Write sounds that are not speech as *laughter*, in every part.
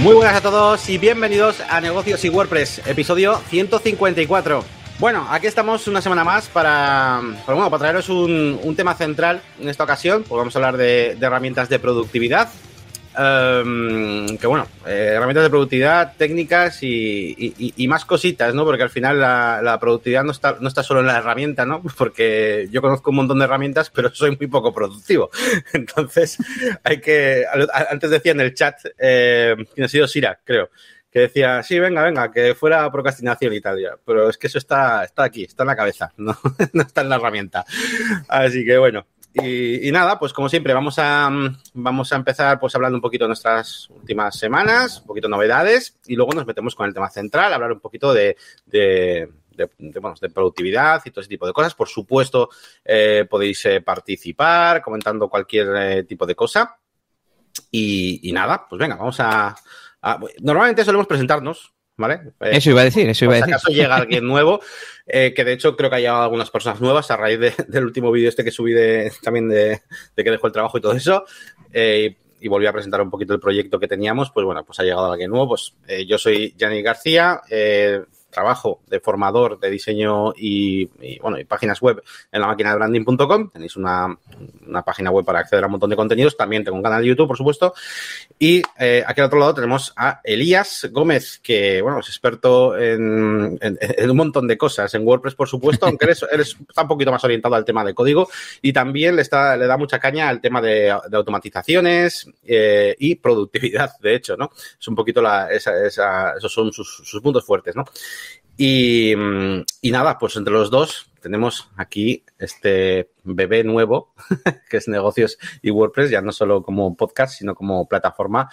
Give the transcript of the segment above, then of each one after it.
Muy buenas a todos y bienvenidos a Negocios y WordPress, episodio 154. Bueno, aquí estamos una semana más para, bueno, para traeros un, tema central en esta ocasión. Pues vamos a hablar de herramientas de productividad. Um, que bueno, eh, herramientas de productividad, técnicas y, más cositas, ¿no? Porque al final la, productividad no está, no está solo en la herramienta, ¿no? *laughs* Porque yo conozco un montón de herramientas, pero soy muy poco productivo. *laughs* Entonces, hay que. Antes decía en el chat, eh, ha sido Sira, creo que decía, sí, venga, venga, que fuera procrastinación y tal, ya. Pero es que eso está, está aquí, está en la cabeza, *laughs* no, no está en la herramienta. Así que bueno. Y, nada, pues como siempre, vamos a, vamos a empezar pues hablando un poquito de nuestras últimas semanas, un poquito de novedades, y luego nos metemos con el tema central, hablar un poquito de, de de, de, productividad y todo ese tipo de cosas. Por supuesto, eh, podéis eh, participar comentando cualquier eh, tipo de cosa. Y, nada, pues venga, vamos a, Normalmente solemos presentarnos, ¿vale? Eso iba a decir, eso iba a decir. Si acaso llega alguien nuevo, eh, que de hecho creo que ha llegado algunas personas nuevas a raíz de, del último vídeo este que subí de, también de, de, que dejó el trabajo y todo eso. Eh, y volví a presentar un poquito el proyecto que teníamos, pues bueno, pues ha llegado alguien nuevo. Pues eh, yo soy Yanni García, eh, trabajo de formador de diseño y, bueno, y páginas web en la máquina de branding.com. Tenéis una, una, página web para acceder a un montón de contenidos. También tengo un canal de YouTube, por supuesto. Y eh, aquí al otro lado tenemos a Elías Gómez, que bueno, es experto en, en, un montón de cosas, en WordPress, por supuesto, aunque eres, eres, está un poquito más orientado al tema de código y también le, está, le da mucha caña al tema de, de automatizaciones eh, y productividad, de hecho, ¿no? Es un poquito la, esa, esa, esos son sus, sus puntos fuertes, ¿no? Y, nada, pues entre los dos tenemos aquí este bebé nuevo, *laughs* que es negocios y WordPress, ya no solo como podcast, sino como plataforma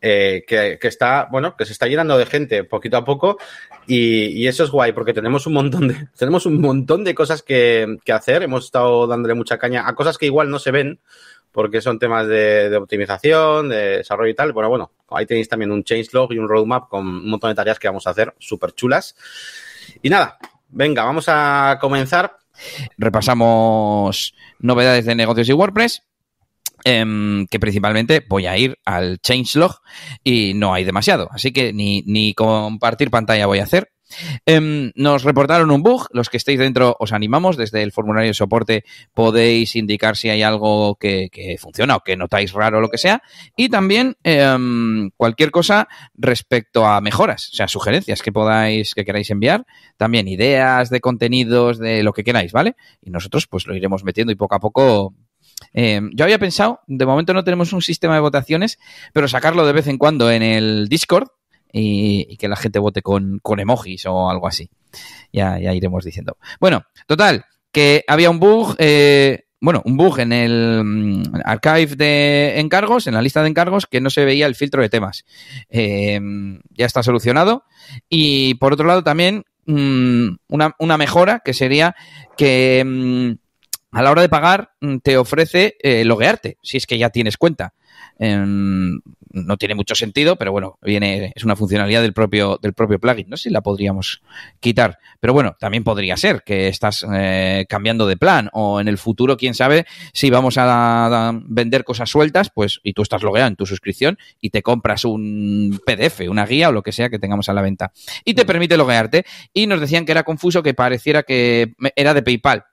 eh, que, está, bueno, que se está llenando de gente poquito a poco y, eso es guay porque tenemos un montón de, *laughs* tenemos un montón de cosas que, que hacer. Hemos estado dándole mucha caña a cosas que igual no se ven, porque son temas de, optimización, de desarrollo y tal. Bueno, bueno, ahí tenéis también un changelog y un roadmap con un montón de tareas que vamos a hacer súper chulas. Y nada, venga, vamos a comenzar. Repasamos novedades de negocios y WordPress. Eh, que principalmente voy a ir al changelog y no hay demasiado, así que ni, ni compartir pantalla voy a hacer. Eh, nos reportaron un bug. Los que estéis dentro os animamos. Desde el formulario de soporte podéis indicar si hay algo que, funciona o que notáis raro o lo que sea. Y también eh, cualquier cosa respecto a mejoras, o sea, sugerencias que podáis, que queráis enviar. También ideas de contenidos, de lo que queráis, ¿vale? Y nosotros pues lo iremos metiendo y poco a poco eh, yo había pensado, de momento no tenemos un sistema de votaciones, pero sacarlo de vez en cuando en el Discord y, que la gente vote con, con, emojis o algo así. Ya, ya iremos diciendo. Bueno, total, que había un bug, eh, bueno, un bug en el um, archive de encargos, en la lista de encargos, que no se veía el filtro de temas. Eh, ya está solucionado. Y por otro lado también um, una, una, mejora que sería que um, a la hora de pagar te ofrece eh, loguearte, si es que ya tienes cuenta. Eh, no tiene mucho sentido, pero bueno, viene, es una funcionalidad del propio, del propio plugin. No sé si la podríamos quitar. Pero bueno, también podría ser que estás eh, cambiando de plan o en el futuro, quién sabe, si vamos a, a, vender cosas sueltas, pues, y tú estás logueado en tu suscripción y te compras un PDF, una guía o lo que sea que tengamos a la venta. Y te permite loguearte. Y nos decían que era confuso que pareciera que era de PayPal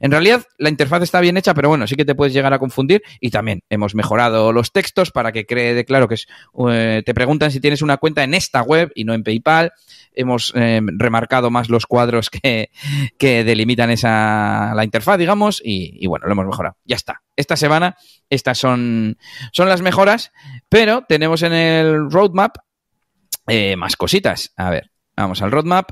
en realidad, la interfaz está bien hecha, pero bueno, sí que te puedes llegar a confundir y también hemos mejorado los textos para que quede claro que es, eh, te preguntan si tienes una cuenta en esta web y no en PayPal. Hemos eh, remarcado más los cuadros que, que delimitan esa, la interfaz, digamos, y, bueno, lo hemos mejorado. Ya está. Esta semana, estas son, son las mejoras, pero tenemos en el roadmap eh, más cositas. A ver, vamos al roadmap.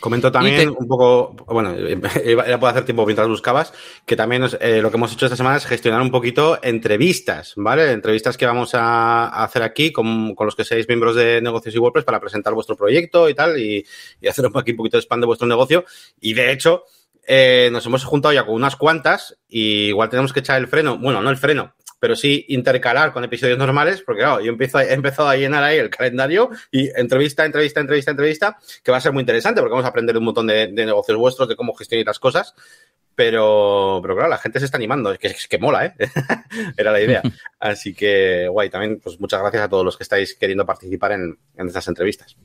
Comento también te... un poco, bueno, *laughs* ya puedo hacer tiempo mientras buscabas, que también eh, lo que hemos hecho esta semana es gestionar un poquito entrevistas, ¿vale? Entrevistas que vamos a, hacer aquí con, con, los que seáis miembros de negocios y WordPress para presentar vuestro proyecto y tal, y, y hacer aquí un poquito de spam de vuestro negocio. Y de hecho, eh, nos hemos juntado ya con unas cuantas y igual tenemos que echar el freno, bueno, no el freno, pero sí intercalar con episodios normales, porque claro, yo empiezo, he empezado a llenar ahí el calendario y entrevista, entrevista, entrevista, entrevista, que va a ser muy interesante porque vamos a aprender un montón de, de negocios vuestros, de cómo gestionar las cosas. pero, pero claro, la gente se está animando, es que, es que mola, ¿eh? *laughs* Era la idea. *laughs* Así que, guay, también, pues muchas gracias a todos los que estáis queriendo participar en, en estas entrevistas.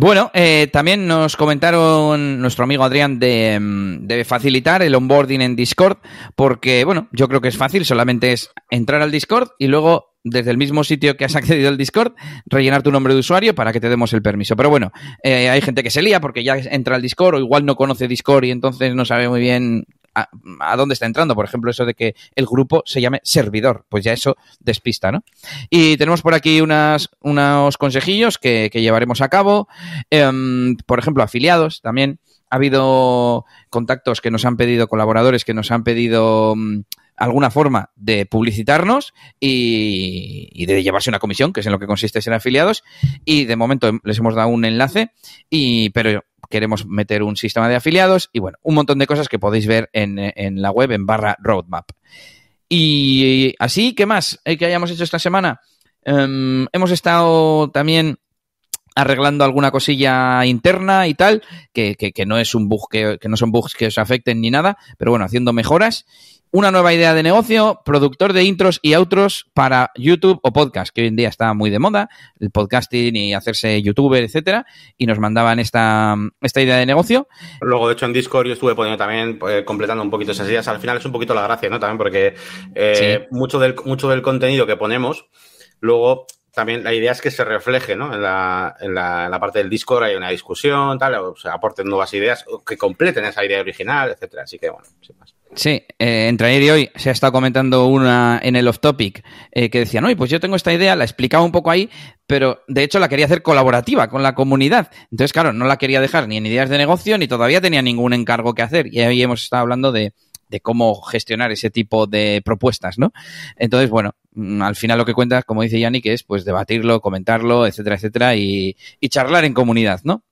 Bueno, eh, también nos comentaron nuestro amigo Adrián de, mm, de, facilitar el onboarding en Discord, porque, bueno, yo creo que es fácil, solamente es entrar al Discord y luego desde el mismo sitio que has *laughs* accedido al Discord, rellenar tu nombre de usuario para que te demos el permiso. Pero bueno, eh, hay gente que se lía porque ya entra al Discord o igual no conoce Discord y entonces no sabe muy bien a, dónde está entrando. Por ejemplo, eso de que el grupo se llame servidor, pues ya eso despista, ¿no? Y tenemos por aquí unas, unos consejillos que, llevaremos a cabo. Em, por ejemplo, afiliados también. Ha habido contactos que nos han pedido, colaboradores que nos han pedido mm, alguna forma de publicitarnos y, de llevarse una comisión, que es en lo que consiste ser afiliados. Y de momento les hemos dado un enlace, y, pero queremos meter un sistema de afiliados y bueno, un montón de cosas que podéis ver en, la web en barra roadmap. Y así, ¿qué más que hayamos hecho esta semana? Em, hemos estado también arreglando alguna cosilla interna y tal, que, que, no es un bug que, que, no son bugs que os afecten ni nada, pero bueno, haciendo mejoras una nueva idea de negocio, productor de intros y outros para YouTube o podcast, que hoy en día está muy de moda, el podcasting y hacerse youtuber, etcétera, y nos mandaban esta, esta idea de negocio. Luego, de hecho, en Discord yo estuve poniendo también, pues, completando un poquito esas ideas. Al final es un poquito la gracia, ¿no? También porque eh, mucho, del, mucho del contenido que ponemos, luego también la idea es que se refleje, ¿no? En la, en la, parte del Discord hay una discusión, tal, o sea, aporten nuevas ideas, que completen esa idea original, etcétera. Así que, bueno, sin más. Sí, eh, entre ayer y hoy se ha estado comentando una en el off topic eh, que decía, no, pues yo tengo esta idea, la explicaba un poco ahí, pero de hecho la quería hacer colaborativa con la comunidad. Entonces, claro, no la quería dejar ni en ideas de negocio ni todavía tenía ningún encargo que hacer. Y ahí hemos estado hablando de, de cómo gestionar ese tipo de propuestas, ¿no? Entonces, bueno, mm, al final lo que cuenta, como dice Yannick, es pues debatirlo, comentarlo, etcétera, etcétera, y, y charlar en comunidad, ¿no?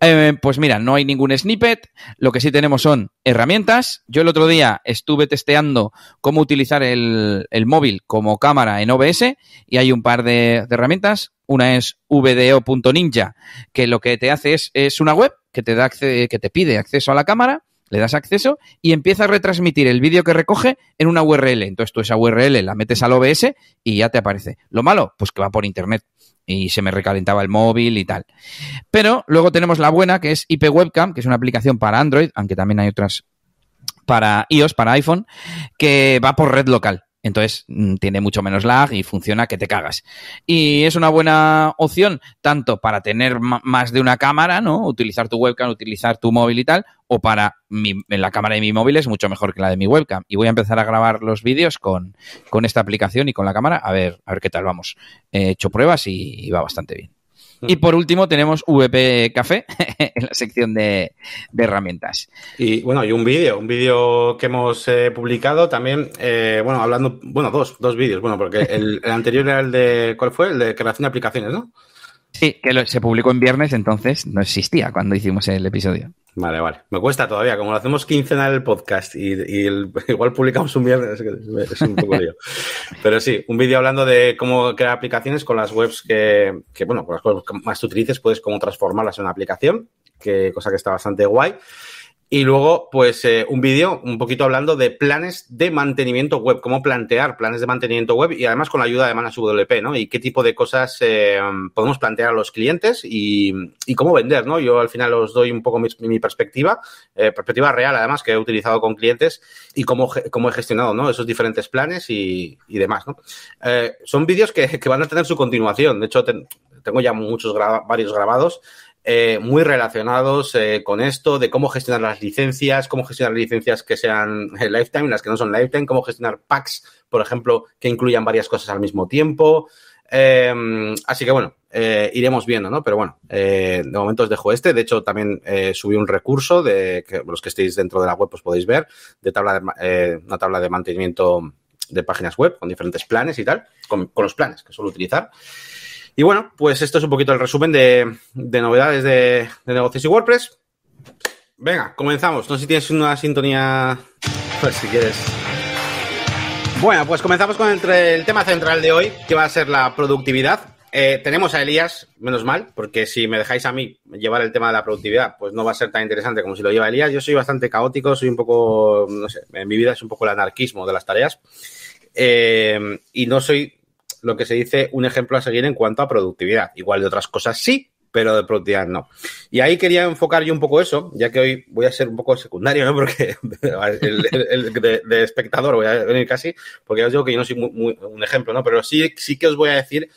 Eh, pues mira, no hay ningún snippet. Lo que sí tenemos son herramientas. Yo el otro día estuve testeando cómo utilizar el, móvil como cámara en OBS y hay un par de, herramientas. Una es vdo.ninja, que lo que te hace es, es una web que te, da que te pide acceso a la cámara le das acceso y empieza a retransmitir el vídeo que recoge en una URL. Entonces tú esa URL la metes al OBS y ya te aparece. Lo malo, pues que va por internet y se me recalentaba el móvil y tal. Pero luego tenemos la buena, que es IP Webcam, que es una aplicación para Android, aunque también hay otras para iOS, para iPhone, que va por red local. Entonces mm, tiene mucho menos lag y funciona que te cagas. Y es una buena opción tanto para tener más de una cámara, ¿no? Utilizar tu webcam, utilizar tu móvil y tal, o para la cámara de mi móvil es mucho mejor que la de mi webcam. Y voy a empezar a grabar los vídeos con, con esta aplicación y con la cámara a ver, a ver qué tal vamos. He hecho pruebas y va bastante bien. Y por último tenemos VP Café *laughs* en la sección de, herramientas. Y bueno, y un vídeo, un vídeo que hemos eh, publicado también, eh, bueno, hablando, bueno, dos, dos vídeos, bueno, porque el, el, anterior era el de, ¿cuál fue? El de creación de aplicaciones, ¿no? Sí, que se publicó en viernes, entonces no existía cuando hicimos el episodio. Vale, vale. Me cuesta todavía, como lo hacemos quincenal el podcast y, *laughs* igual publicamos un viernes, es un poco lío. Pero sí, un vídeo hablando de cómo crear aplicaciones con las webs que, que, bueno, con las webs que más utilices, puedes cómo transformarlas en una aplicación, que cosa que está bastante guay. Y luego, pues, eh, un vídeo un poquito hablando de planes de mantenimiento web, cómo plantear planes de mantenimiento web y además con la ayuda de ManageWP, ¿no? Y qué tipo de cosas eh, podemos plantear a los clientes y, cómo vender, ¿no? Yo al final os doy un poco mi, perspectiva, eh, perspectiva real además que he utilizado con clientes y cómo, cómo he gestionado, ¿no? Esos diferentes planes y, demás, ¿no? son vídeos que, van a tener su continuación. De hecho, tengo ya muchos, varios grabados eh, muy relacionados eh, con esto, de cómo gestionar las licencias, cómo gestionar licencias que sean eh, lifetime, las que no son lifetime, cómo gestionar packs, por ejemplo, que incluyan varias cosas al mismo tiempo. Em, así que bueno, iremos viendo, ¿no? Pero bueno, de momento os dejo este. De hecho, también subí un recurso de que los que estéis dentro de la web pues podéis ver, de tabla de, una tabla de mantenimiento de páginas web con diferentes planes y tal, con los planes que suelo utilizar. Y bueno, pues esto es un poquito el resumen de, novedades de, negocios y WordPress. Venga, comenzamos. No sé si tienes una sintonía, *laughs* pues si quieres. Bueno, pues comenzamos con el, tema central de hoy, que va a ser la productividad. eh, tenemos a Elías, menos mal, porque si me dejáis a mí llevar el tema de la productividad, pues no va a ser tan interesante como si lo lleva Elías. Yo soy bastante caótico, soy un poco, no sé, en mi vida es un poco el anarquismo de las tareas. Eh, y no soy lo que se dice un ejemplo a seguir en cuanto a productividad. Igual de otras cosas sí, pero de productividad no. Y ahí quería enfocar yo un poco eso, ya que hoy voy a ser un poco secundario, ¿no? *laughs* Porque el, de, espectador voy a venir casi, porque ya os digo que yo no soy muy, un ejemplo, ¿no? Pero sí, sí que os voy a decir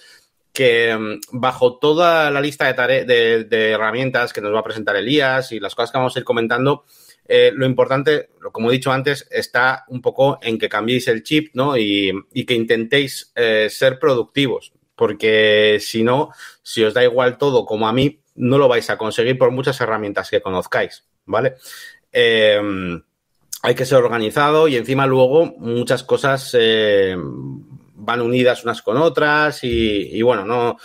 que mm, bajo toda la lista de, de, herramientas que nos va a presentar Elías y las cosas que vamos a ir comentando, eh, lo importante, como he dicho antes, está un poco en que cambiéis el chip, ¿no? Y, que intentéis eh, ser productivos porque si no, si os da igual todo como a mí, no lo vais a conseguir por muchas herramientas que conozcáis, ¿vale? Eh, hay que ser organizado y encima luego muchas cosas eh, van unidas unas con otras y, bueno, no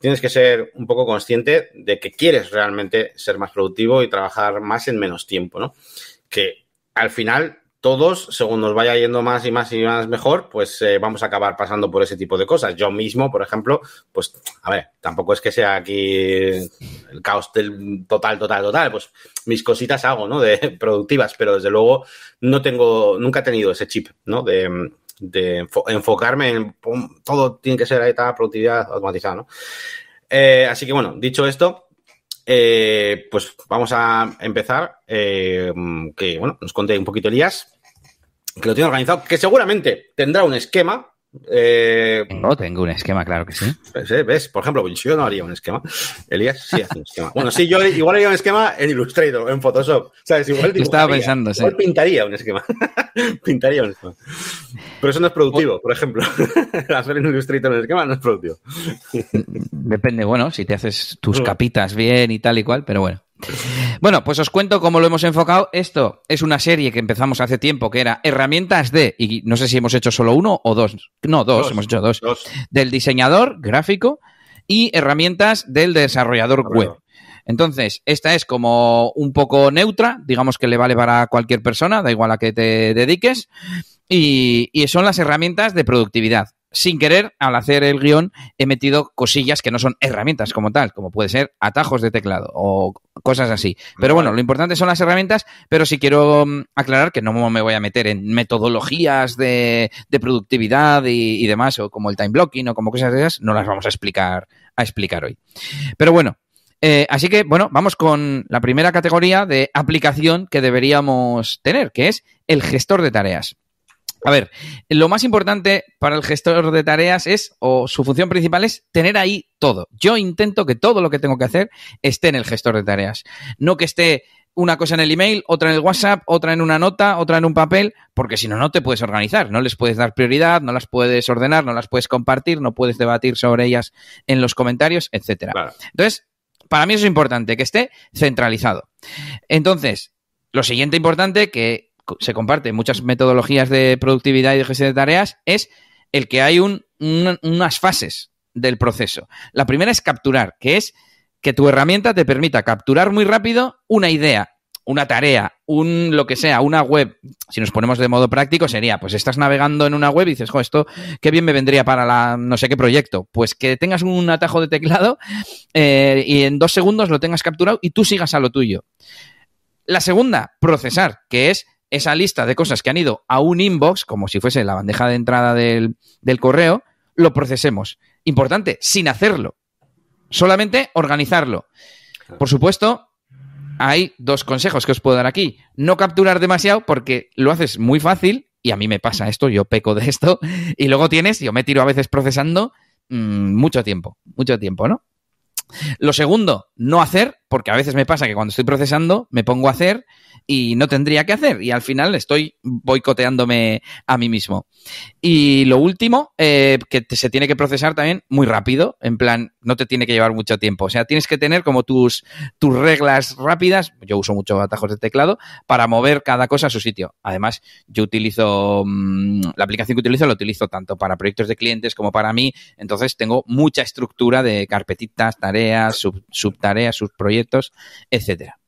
tienes que ser un poco consciente de que quieres realmente ser más productivo y trabajar más en menos tiempo, ¿no? Que al final todos, según nos vaya yendo más y más y más mejor, pues eh, vamos a acabar pasando por ese tipo de cosas. Yo mismo, por ejemplo, pues, a ver, tampoco es que sea aquí el caos del total, total, total. Pues mis cositas hago, ¿no? De *laughs* productivas, pero desde luego no tengo, nunca he tenido ese chip, ¿no? De, enfocarme en todo tiene que ser esta productividad automatizada, ¿no? Eh, así que bueno, dicho esto, eh, pues vamos a empezar. que bueno, nos conté un poquito Elías que lo tiene organizado, que seguramente tendrá un esquema. Eh, no, tengo un esquema, claro que sí. *laughs* Pues, eh, ¿Ves? Por ejemplo, yo no haría un esquema. Elías sí hace un esquema. Bueno, sí, yo igual haría un esquema en Illustrator, en Photoshop. ¿Sabes? Igual estaba pensando, sí. Igual pintaría un esquema. *laughs* pintaría un esquema. Pero eso no es productivo, por ejemplo. *laughs* Hacer en Illustrator un esquema no es productivo. Depende, bueno, si te haces tus capitas bien y tal y cual, pero bueno. Bueno, pues os cuento cómo lo hemos enfocado. Esto es una serie que empezamos hace tiempo, que era herramientas de, y no sé si hemos hecho solo uno o dos. No, dos, hemos hecho dos, Del diseñador gráfico y herramientas del desarrollador web. Entonces, esta es como un poco neutra, digamos que le vale para cualquier persona, da igual a que te dediques. y son las herramientas de productividad sin querer, al hacer el guion, he metido cosillas que no son herramientas como tal, como puede ser atajos de teclado o cosas así. Pero bueno, lo importante son las herramientas, pero sí quiero mm, aclarar que no me voy a meter en metodologías de, productividad y, demás, o como el time blocking o como cosas de esas, no las vamos a explicar, a explicar hoy. Pero bueno, eh, así que, bueno, vamos con la primera categoría de aplicación que deberíamos tener, que es el gestor de tareas. A ver, lo más importante para el gestor de tareas es, o su función principal es, tener ahí todo. Yo intento que todo lo que tengo que hacer esté en el gestor de tareas. No que esté una cosa en el email, otra en el WhatsApp, otra en una nota, otra en un papel, porque si no, no te puedes organizar, no les puedes dar prioridad, no las puedes ordenar, no las puedes compartir, no puedes debatir sobre ellas en los comentarios, etcétera. Entonces, para mí eso es importante, que esté centralizado. Entonces, lo siguiente importante, que se comparte muchas metodologías de productividad y de gestión de tareas, es el que hay un, unas fases del proceso. La primera es capturar, que es que tu herramienta te permita capturar muy rápido una idea, una tarea, un lo que sea, una web. Si nos ponemos de modo práctico, sería, pues estás navegando en una web y dices, jo, esto qué bien me vendría para la no sé qué proyecto. Pues que tengas un atajo de teclado eh, y en dos segundos lo tengas capturado y tú sigas a lo tuyo. La segunda, procesar, que es esa lista de cosas que han ido a un inbox, como si fuese la bandeja de entrada del, correo, lo procesemos. Importante, sin hacerlo. Solamente organizarlo. Por supuesto, hay dos consejos que os puedo dar aquí. No capturar demasiado porque lo haces muy fácil y a mí me pasa esto, yo peco de esto *laughs* y luego tienes, yo me tiro a veces procesando mm, mucho tiempo, mucho tiempo, ¿no? Lo segundo, no hacer, porque a veces me pasa que cuando estoy procesando me pongo a hacer y no tendría que hacer y al final estoy boicoteándome a mí mismo. Y lo último, eh, que se tiene que procesar también muy rápido, en plan, no te tiene que llevar mucho tiempo. O sea, tienes que tener como tus, tus reglas rápidas, yo uso mucho atajos de teclado, para mover cada cosa a su sitio. Además, yo utilizo, mm, la aplicación que utilizo la utilizo tanto para proyectos de clientes como para mí, entonces tengo mucha estructura de carpetitas, tareas, sub, subtareas, subproyectos, etcétera.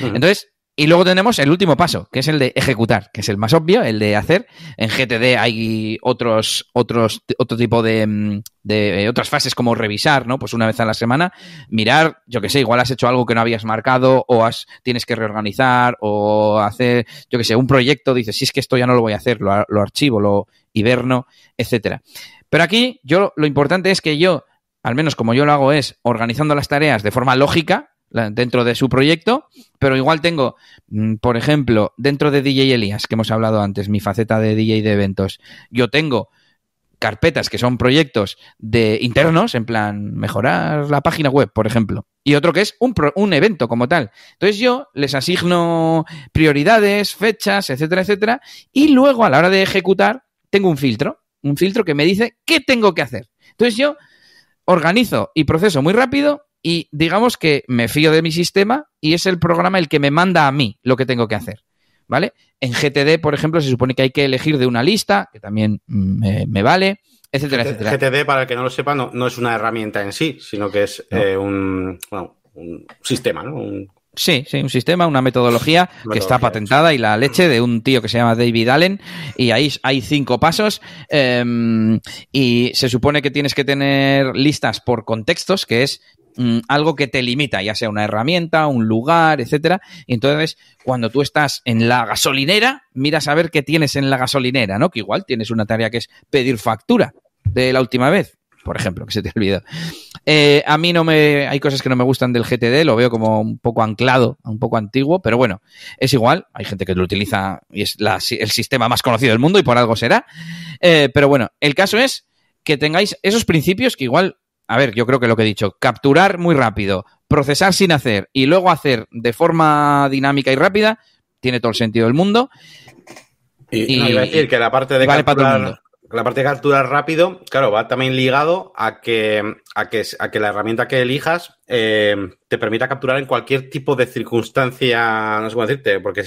Entonces, Y luego tenemos el último paso, que es el de ejecutar, que es el más obvio, el de hacer. En GTD hay otros, otros, otro tipo de, mm, de eh, otras fases como revisar, ¿no? Pues una vez a la semana, mirar, yo que sé, igual has hecho algo que no habías marcado, o has, tienes que reorganizar, o hacer, yo que sé, un proyecto, dices, si es que esto ya no lo voy a hacer, lo, lo archivo, lo hiberno, etcétera. Pero aquí, yo, lo importante es que yo, al menos como yo lo hago, es organizando las tareas de forma lógica, dentro de su proyecto, pero igual tengo, mm, por ejemplo, dentro de DJ Elias, que hemos hablado antes, mi faceta de DJ de eventos, yo tengo carpetas que son proyectos de internos, en plan mejorar la página web, por ejemplo, y otro que es un, un evento como tal. Entonces yo les asigno prioridades, fechas, etcétera, etcétera, y luego a la hora de ejecutar tengo un filtro, un filtro que me dice qué tengo que hacer. Entonces yo organizo y proceso muy rápido y digamos que me fío de mi sistema y es el programa el que me manda a mí lo que tengo que hacer. ¿Vale? En GTD, por ejemplo, se supone que hay que elegir de una lista, que también mm, me, vale, etcétera, etcétera. GTD, para el que no lo sepa, no, es una herramienta en sí, sino que es eh, un, un, sistema, ¿no? Sí, sí, un sistema, una metodología, *laughs* que está patentada y la leche de un tío que se llama David Allen y ahí hay cinco pasos em, y se supone que tienes que tener listas por contextos, que es Mm, algo que te limita, ya sea una herramienta, un lugar, etcétera. Y entonces, cuando tú estás en la gasolinera, miras a ver qué tienes en la gasolinera, ¿no? Que igual tienes una tarea que es pedir factura de la última vez, por ejemplo, que se te olvidó. Eh, a mí no me, hay cosas que no me gustan del GTD, lo veo como un poco anclado, un poco antiguo, pero bueno, es igual, hay gente que lo utiliza y es el sistema más conocido del mundo y por algo será. Eh, pero bueno, el caso es que tengáis esos principios que igual a ver, yo creo que lo que he dicho, capturar muy rápido, procesar sin hacer y luego hacer de forma dinámica y rápida, tiene todo el sentido del mundo. Y, iba a decir que la parte de capturar, la parte de capturar rápido, claro, va también ligado a que, a que, a que la herramienta que elijas eh, te permita capturar en cualquier tipo de circunstancia, no sé cómo decirte, porque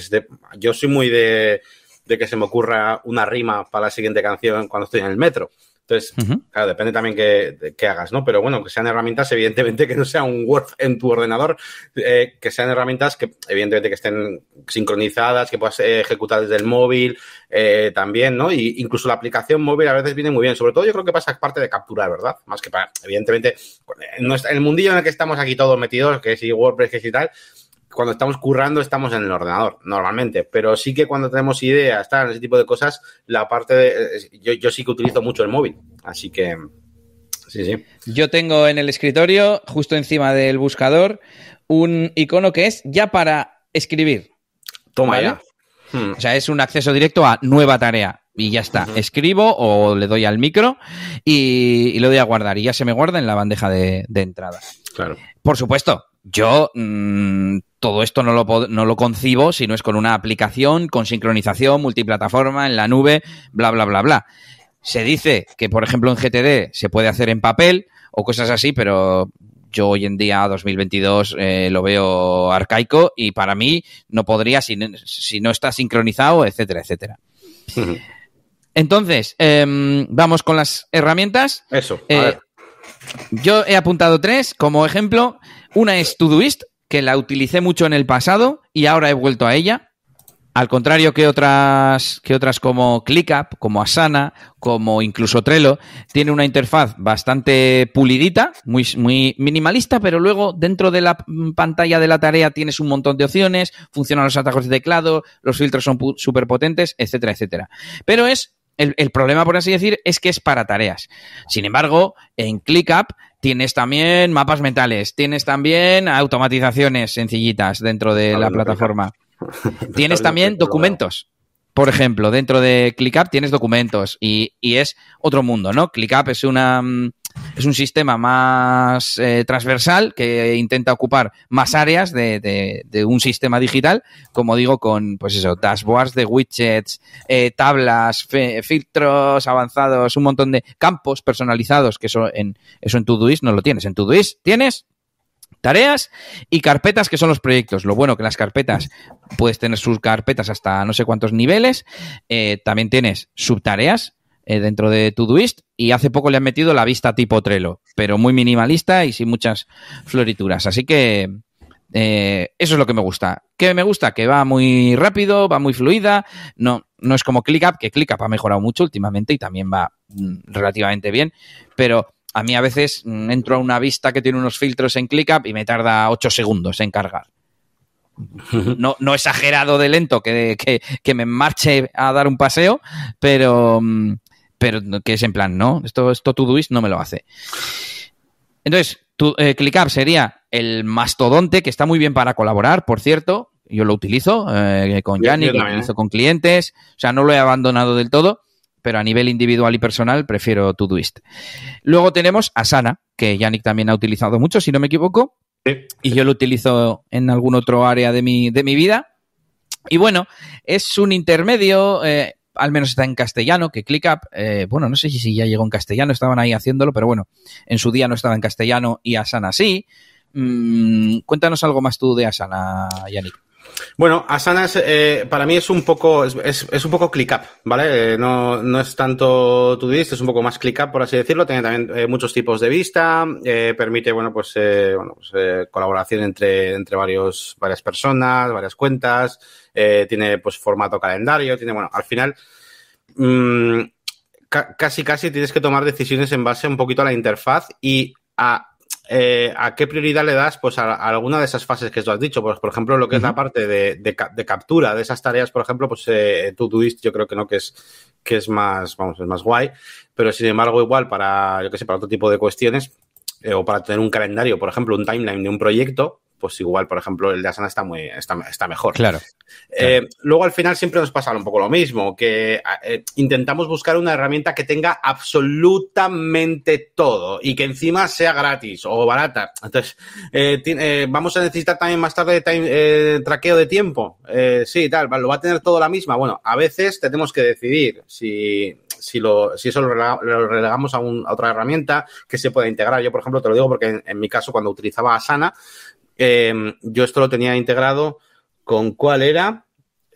yo soy muy de, de que se me ocurra una rima para la siguiente canción cuando estoy en el metro. Entonces, claro, depende también qué, hagas, ¿no? Pero bueno, que sean herramientas, evidentemente, que no sea un Word en tu ordenador, eh, que sean herramientas que, evidentemente, que estén sincronizadas, que puedas ejecutar desde el móvil eh, también, ¿no? Y incluso la aplicación móvil a veces viene muy bien. Sobre todo, yo creo que pasa parte de capturar, ¿verdad? Más que para, evidentemente, en el mundillo en el que estamos aquí todos metidos, que si WordPress, que si tal, cuando estamos currando estamos en el ordenador, normalmente, pero sí que cuando tenemos ideas, en ese tipo de cosas, la parte de... Yo, yo sí que utilizo mucho el móvil, así que... Sí, sí. Yo tengo en el escritorio, justo encima del buscador, un icono que es ya para escribir. Toma ya. Hmm. O sea, es un acceso directo a nueva tarea. Y ya está. Escribo o le doy al micro y, lo doy a guardar. Y ya se me guarda en la bandeja de, de entrada. Claro. Por supuesto, yo mmm, todo esto no lo, no lo concibo si no es con una aplicación, con sincronización, multiplataforma, en la nube, bla, bla, bla, bla. Se dice que, por ejemplo, en GTD se puede hacer en papel o cosas así, pero yo hoy en día, 2022, eh, lo veo arcaico y para mí no podría si, si no está sincronizado, etcétera, etcétera. Entonces, eh, vamos con las herramientas. Eso. Eh, yo he apuntado tres como ejemplo. Una es Todoist, que la utilicé mucho en el pasado y ahora he vuelto a ella. Al contrario que otras, que otras como ClickUp, como Asana, como incluso Trello, tiene una interfaz bastante pulidita, muy, muy minimalista, pero luego dentro de la pantalla de la tarea tienes un montón de opciones, funcionan los atajos de teclado, los filtros son súper potentes, etcétera, etcétera. Pero es el, el, problema, por así decir, es que es para tareas. Sin embargo, en ClickUp tienes también mapas mentales, tienes también automatizaciones sencillitas dentro de la plataforma. tienes también documentos. Por ejemplo, dentro de ClickUp tienes documentos y, y es otro mundo, ¿no? ClickUp es una mm, es un sistema más eh, transversal que intenta ocupar más áreas de, un sistema digital, como digo, con pues eso, dashboards de widgets, eh, tablas, filtros avanzados, un montón de campos personalizados, que eso en, eso en Todoist no lo tienes. En Todoist tienes tareas y carpetas que son los proyectos. Lo bueno que las carpetas puedes tener sus carpetas hasta no sé cuántos niveles. Eh, también tienes subtareas eh, dentro de Todoist y hace poco le han metido la vista tipo Trello, pero muy minimalista y sin muchas florituras. Así que Eh, eso es lo que me gusta. ¿Qué me gusta? Que va muy rápido, va muy fluida. No, no es como ClickUp, que ClickUp ha mejorado mucho últimamente y también va mm, relativamente bien. Pero a mí a veces mm, entro a una vista que tiene unos filtros en ClickUp y me tarda 8 segundos en cargar. No, no exagerado de lento que, que, me marche a dar un paseo, pero, mm, pero que es en plan, no, esto, esto Todoist no me lo hace. Entonces, tu, eh, ClickUp sería el mastodonte, que está muy bien para colaborar, por cierto. Yo lo utilizo eh, con Yannick, lo utilizo con clientes. O sea, no lo he abandonado del todo, pero a nivel individual y personal prefiero Todoist. Luego tenemos Asana, que Yannick también ha utilizado mucho, si no me equivoco. Y yo lo utilizo en algún otro área de mi, de mi vida. Y bueno, es un intermedio, eh, al menos está en castellano, que ClickUp, eh, bueno, no sé si ya llegó en castellano, estaban ahí haciéndolo, pero bueno, en su día no estaba en castellano y Asana sí. Mm, cuéntanos algo más tú de Asana, Yannick. Bueno, Asana eh, para mí es un poco, es, un poco ClickUp, ¿vale? Eh, no, no es tanto Todoist, es un poco más ClickUp, por así decirlo. Tiene también eh, muchos tipos de vista, permite, bueno, pues, pues colaboración entre, entre varias personas, varias cuentas, tiene, pues, formato calendario, tiene, bueno, al final, mmm, casi, casi tienes que tomar decisiones en base un poquito a la interfaz y a eh, ¿a qué prioridad le das? Pues a, alguna de esas fases que tú has dicho. Pues, por ejemplo, lo que es la parte de, captura de esas tareas, por ejemplo, pues eh, Todoist yo creo que no, que es, que es más, vamos, es más guay. Pero sin embargo, igual para, yo qué sé, para otro tipo de cuestiones, eh, o para tener un calendario, por ejemplo, un timeline de un proyecto, pues igual, por ejemplo, el de Asana está muy, está, está mejor. Claro. Eh, luego al final siempre nos pasa un poco lo mismo, que eh, intentamos buscar una herramienta que tenga absolutamente todo y que encima sea gratis o barata. Entonces, eh, vamos a necesitar también más tarde time, traqueo de tiempo. sí, tal, lo va a tener todo la misma. Bueno, a veces tenemos que decidir si, si, lo, si eso lo, relegamos a, otra herramienta que se pueda integrar. Yo, por ejemplo, te lo digo porque en, en mi caso, cuando utilizaba Asana, Em, yo esto lo tenía integrado con cuál era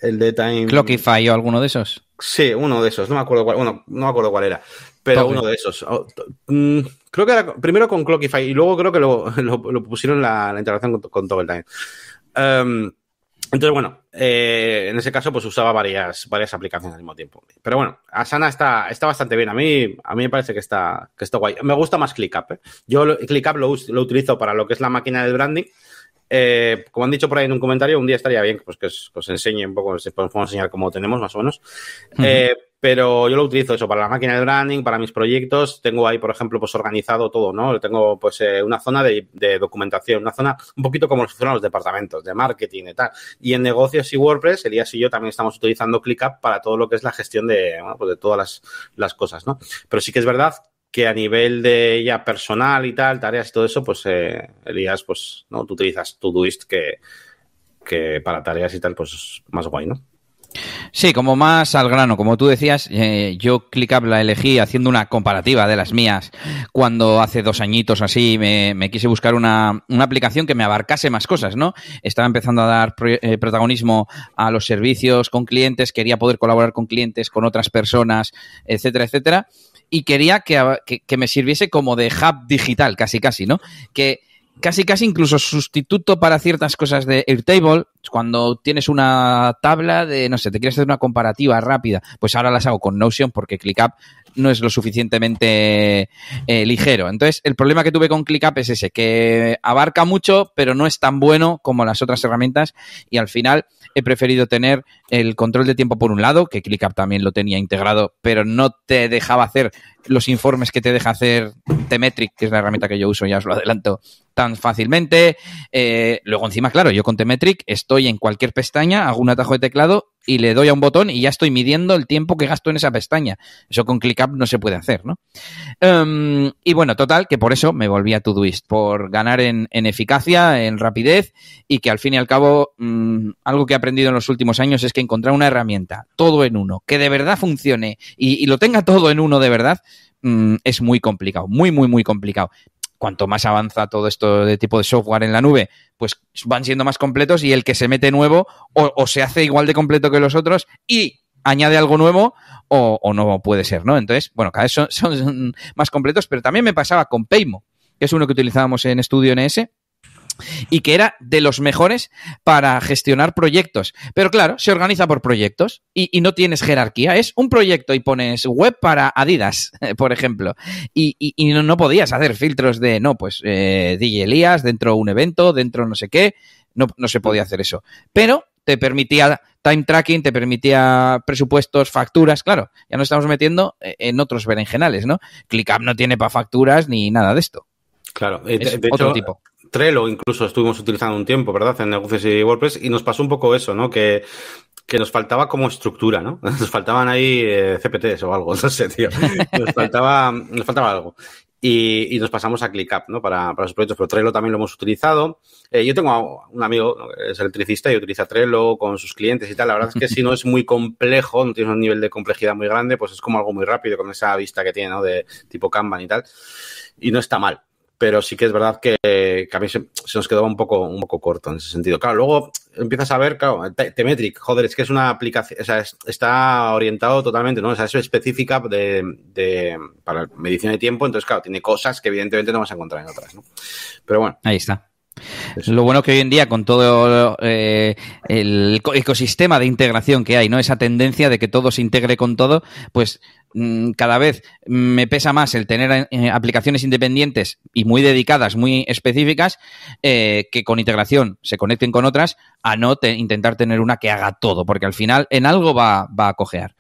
el de Time. Clockify o alguno de esos. Sí, uno de esos. No me acuerdo cuál, bueno, no me acuerdo cuál era, pero uno de esos. Oh, mm, creo que era primero con Clockify y luego creo que *laughs* lo, lo, pusieron la, la integración con, con Toggle Time. Em, entonces, bueno, eh, en ese caso, pues usaba varias, varias aplicaciones al mismo tiempo. Pero bueno, Asana está, está bastante bien. A mí, a mí me parece que está, que está guay. Me gusta más ClickUp. ¿eh? Yo ClickUp lo, lo utilizo para lo que es la máquina del branding eh, como han dicho por ahí en un comentario, un día estaría bien pues, que os, enseñe un poco, os puedo enseñar cómo tenemos más o menos. eh, pero yo lo utilizo eso para la máquina de branding, para mis proyectos. Tengo ahí, por ejemplo, pues organizado todo, ¿no? Tengo pues eh, una zona de, de, documentación, una zona un poquito como funcionan los departamentos de marketing y tal. Y en negocios y WordPress, Elías y yo también estamos utilizando ClickUp para todo lo que es la gestión de, bueno, pues de todas las, las cosas, ¿no? Pero sí que es verdad que a nivel de ya personal y tal, tareas y todo eso, pues eh, Elías, pues, ¿no? Tú utilizas Todoist que, que para tareas y tal, pues más guay, ¿no? Sí, como más al grano, como tú decías, eh, yo ClickUp la elegí haciendo una comparativa de las mías cuando hace dos añitos así me, me quise buscar una, una, aplicación que me abarcase más cosas, ¿no? Estaba empezando a dar eh, protagonismo a los servicios con clientes, quería poder colaborar con clientes, con otras personas, etcétera, etcétera y quería que, que, me sirviese como de hub digital, casi casi, ¿no? Que casi casi incluso sustituto para ciertas cosas de Airtable, cuando tienes una tabla de, no sé, te quieres hacer una comparativa rápida, pues ahora las hago con Notion porque ClickUp no es lo suficientemente eh, ligero. Entonces, el problema que tuve con ClickUp es ese, que abarca mucho, pero no es tan bueno como las otras herramientas y al final he preferido tener el control de tiempo por un lado, que ClickUp también lo tenía integrado, pero no te dejaba hacer los informes que te deja hacer Temetric, que es la herramienta que yo uso, ya os lo adelanto, tan fácilmente. Eh, luego encima, claro, yo con Temetric estoy en cualquier pestaña, hago un atajo de teclado y le doy a un botón y ya estoy midiendo el tiempo que gasto en esa pestaña. Eso con ClickUp no se puede hacer, ¿no? Um, y bueno, total, que por eso me volví a Todoist, por ganar en, en, eficacia, en rapidez y que al fin y al cabo um, algo que he aprendido en los últimos años es que encontrar una herramienta, todo en uno, que de verdad funcione y, lo tenga todo en uno de verdad, um, es muy complicado, muy, muy, muy complicado cuanto más avanza todo esto de tipo de software en la nube, pues van siendo más completos y el que se mete nuevo o, se hace igual de completo que los otros y añade algo nuevo o, no puede ser, ¿no? Entonces, bueno, cada vez son, más completos, pero también me pasaba con Paymo, que es uno que utilizábamos en Studio NS y que era de los mejores para gestionar proyectos. Pero claro, se organiza por proyectos y, y no tienes jerarquía. Es un proyecto y pones web para Adidas, *laughs* por ejemplo. Y, y, y no, no, podías hacer filtros de, no, pues eh, DJ Elías dentro de un evento, dentro no sé qué. No, no se podía hacer eso. Pero te permitía time tracking, te permitía presupuestos, facturas, claro, ya nos estamos metiendo en otros berenjenales, ¿no? ClickUp no tiene para facturas ni nada de esto. Claro, de, es de otro hecho, tipo. Trello incluso estuvimos utilizando un tiempo, ¿verdad? En negocios y WordPress y nos pasó un poco eso, ¿no? Que, que nos faltaba como estructura, ¿no? *laughs* Nos faltaban ahí eh, CPTs o algo, *laughs* no sé, tío. Nos faltaba, nos faltaba algo. Y, y, nos pasamos a ClickUp, ¿no? Para, para los proyectos, pero Trello también lo hemos utilizado. Eh, yo tengo un amigo, es electricista y utiliza Trello con sus clientes y tal. La verdad es que si no es muy complejo, no tiene un nivel de complejidad muy grande, pues es como algo muy rápido con esa vista que tiene, ¿no? De tipo Kanban y tal. Y no está mal pero sí que es verdad que, que a mí se, se, nos quedaba un poco, un poco corto en ese sentido. Claro, luego empiezas a ver, claro, Temetric, joder, es que es una aplicación, o sea, es, está orientado totalmente, ¿no? O sea, es específica de, de, para medición de tiempo, entonces, claro, tiene cosas que evidentemente no vas a encontrar en otras, ¿no? Pero bueno. Ahí está. Eso. Lo bueno que hoy en día, con todo eh, el ecosistema de integración que hay, ¿no? Esa tendencia de que todo se integre con todo, pues cada vez me pesa más el tener eh, aplicaciones independientes y muy dedicadas, muy específicas, eh, que con integración se conecten con otras, a no te, intentar tener una que haga todo, porque al final en algo va, va a cojear.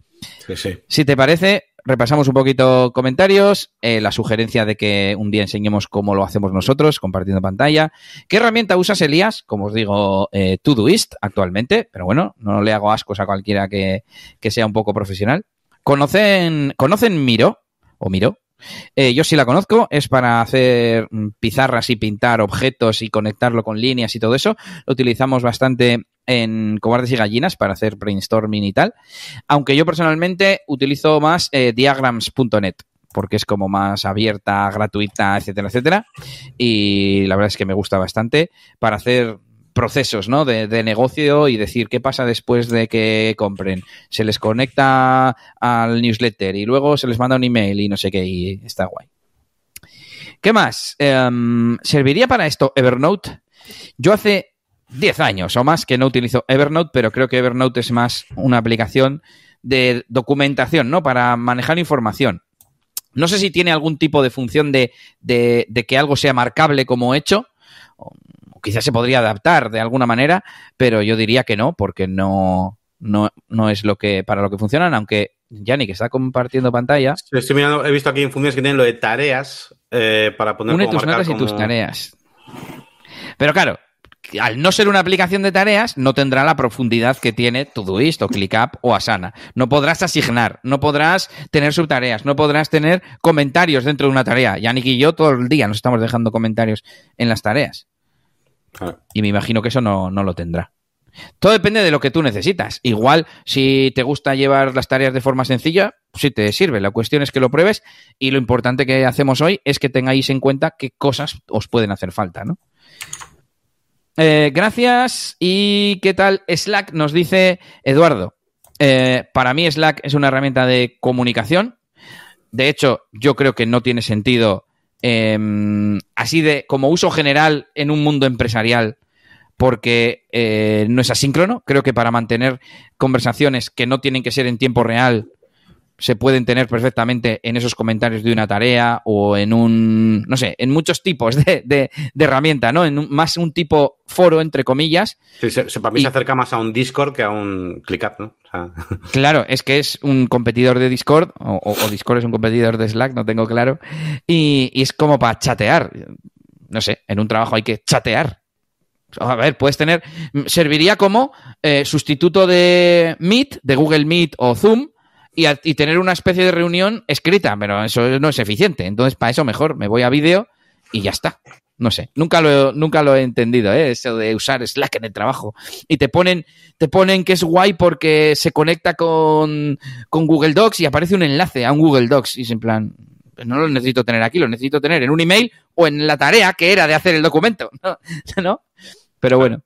Sí, sí. Si te parece, repasamos un poquito comentarios, eh, la sugerencia de que un día enseñemos cómo lo hacemos nosotros, compartiendo pantalla. ¿Qué herramienta usas, Elías? Como os digo, eh, Todoist actualmente, pero bueno, no le hago ascos a cualquiera que, que sea un poco profesional. ¿Conocen, ¿conocen Miro? ¿O Miro? Eh, yo sí la conozco, es para hacer pizarras y pintar objetos y conectarlo con líneas y todo eso. Lo utilizamos bastante en cobardes y gallinas para hacer brainstorming y tal. Aunque yo personalmente utilizo más eh, diagrams.net porque es como más abierta, gratuita, etcétera, etcétera. Y la verdad es que me gusta bastante para hacer procesos ¿no? de, de, negocio y decir qué pasa después de que compren. Se les conecta al newsletter y luego se les manda un email y no sé qué, y está guay. ¿Qué más? Um, ¿Serviría para esto Evernote? Yo hace 10 años o más que no utilizo Evernote, pero creo que Evernote es más una aplicación de documentación, ¿no? Para manejar información. No sé si tiene algún tipo de función de, de que algo sea marcable como hecho, quizás se podría adaptar de alguna manera, pero yo diría que no, porque no, no, no es lo que para lo que funcionan, aunque Yannick está compartiendo pantalla. Estoy mirando, he visto aquí en funciones que tienen lo de tareas eh, para poner Une tus notas como... y tus tareas. Pero claro, al no ser una aplicación de tareas, no tendrá la profundidad que tiene Todoist o ClickUp o Asana. No podrás asignar, no podrás tener subtareas, no podrás tener comentarios dentro de una tarea. Yannick y yo todo el día nos estamos dejando comentarios en las tareas. Y me imagino que eso no, no, lo tendrá. Todo depende de lo que tú necesitas. Igual, si te gusta llevar las tareas de forma sencilla, sí te sirve. La cuestión es que lo pruebes y lo importante que hacemos hoy es que tengáis en cuenta qué cosas os pueden hacer falta, ¿no? Eh, gracias. ¿Y qué tal Slack? Nos dice Eduardo. Eh, para mí Slack es una herramienta de comunicación. De hecho, yo creo que no tiene sentido eh, así de como uso general en un mundo empresarial porque eh, no es asíncrono. Creo que para mantener conversaciones que no tienen que ser en tiempo real se pueden tener perfectamente en esos comentarios de una tarea o en un, no sé, en muchos tipos de, de, de herramienta, ¿no? En un, más un tipo foro, entre comillas. Sí, se, se, para mí y, se acerca más a un Discord que a un ClickUp, ¿no? O sea... *laughs* Claro, es que es un competidor de Discord, o, o, Discord es un competidor de Slack, no tengo claro, y, y es como para chatear. No sé, en un trabajo hay que chatear, a ver, puedes tener, serviría como eh, sustituto de Meet, de Google Meet o Zoom, y, y, tener una especie de reunión escrita, pero eso no es eficiente. Entonces, para eso mejor me voy a vídeo y ya está. No sé, nunca lo, nunca lo he entendido, ¿eh? eso de usar Slack en el trabajo. Y te ponen, te ponen que es guay porque se conecta con, con Google Docs y aparece un enlace a un Google Docs. Y es en plan, no lo necesito tener aquí, lo necesito tener en un email o en la tarea que era de hacer el documento. *laughs* ¿No? ¿No? Pero bueno,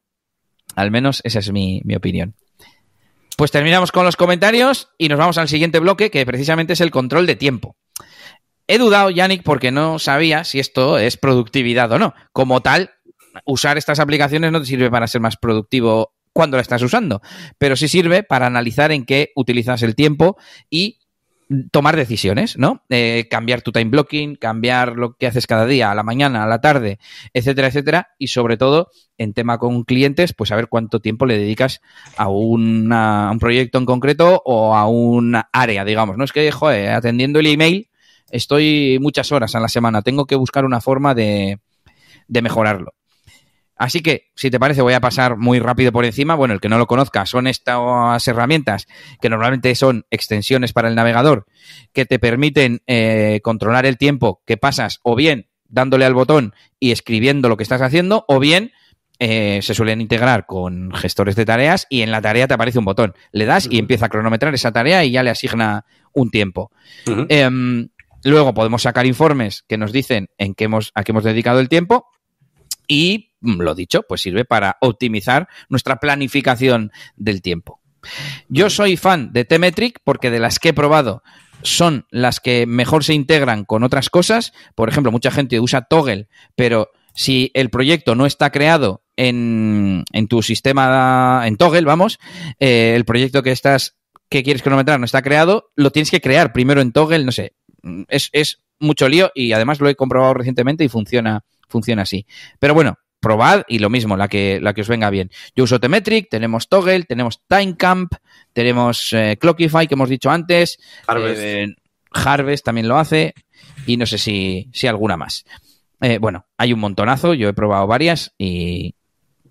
al menos esa es mi, mi opinión. Pues terminamos con los comentarios y nos vamos al siguiente bloque, que precisamente es el control de tiempo. He dudado, Yannick, porque no sabía si esto es productividad o no. Como tal, usar estas aplicaciones no te sirve para ser más productivo cuando la estás usando, pero sí sirve para analizar en qué utilizas el tiempo y tomar decisiones, ¿no? Eh, cambiar tu time blocking, cambiar lo que haces cada día, a la mañana, a la tarde, etcétera, etcétera. Y sobre todo, en tema con clientes, pues saber cuánto tiempo le dedicas a, una, un proyecto en concreto o a un área, digamos. No es que, joder, atendiendo el email, estoy muchas horas a la semana. Tengo que buscar una forma de, de mejorarlo. Así que, si te parece, voy a pasar muy rápido por encima. Bueno, el que no lo conozca, son estas herramientas que normalmente son extensiones para el navegador que te permiten eh, controlar el tiempo que pasas o bien dándole al botón y escribiendo lo que estás haciendo o bien eh, se suelen integrar con gestores de tareas y en la tarea te aparece un botón. Le das y empieza a cronometrar esa tarea y ya le asigna un tiempo. Em, luego podemos sacar informes que nos dicen en qué hemos, a qué hemos dedicado el tiempo y lo dicho, pues sirve para optimizar nuestra planificación del tiempo. Yo soy fan de T-Metric porque de las que he probado son las que mejor se integran con otras cosas. Por ejemplo, mucha gente usa Toggle, pero si el proyecto no está creado en, tu sistema, en Toggle, vamos, eh, el proyecto que estás que quieres cronometrar no está creado, lo tienes que crear primero en Toggle, no sé. Es, es mucho lío y además lo he comprobado recientemente y funciona, funciona así. Pero bueno, probad y lo mismo, la que, la que os venga bien. Yo uso Temetric, tenemos Toggle, tenemos Timecamp, tenemos eh, Clockify, que hemos dicho antes, Harvest. Eh, Harvest también lo hace, y no sé si, si alguna más. Eh, bueno, hay un montonazo, yo he probado varias y,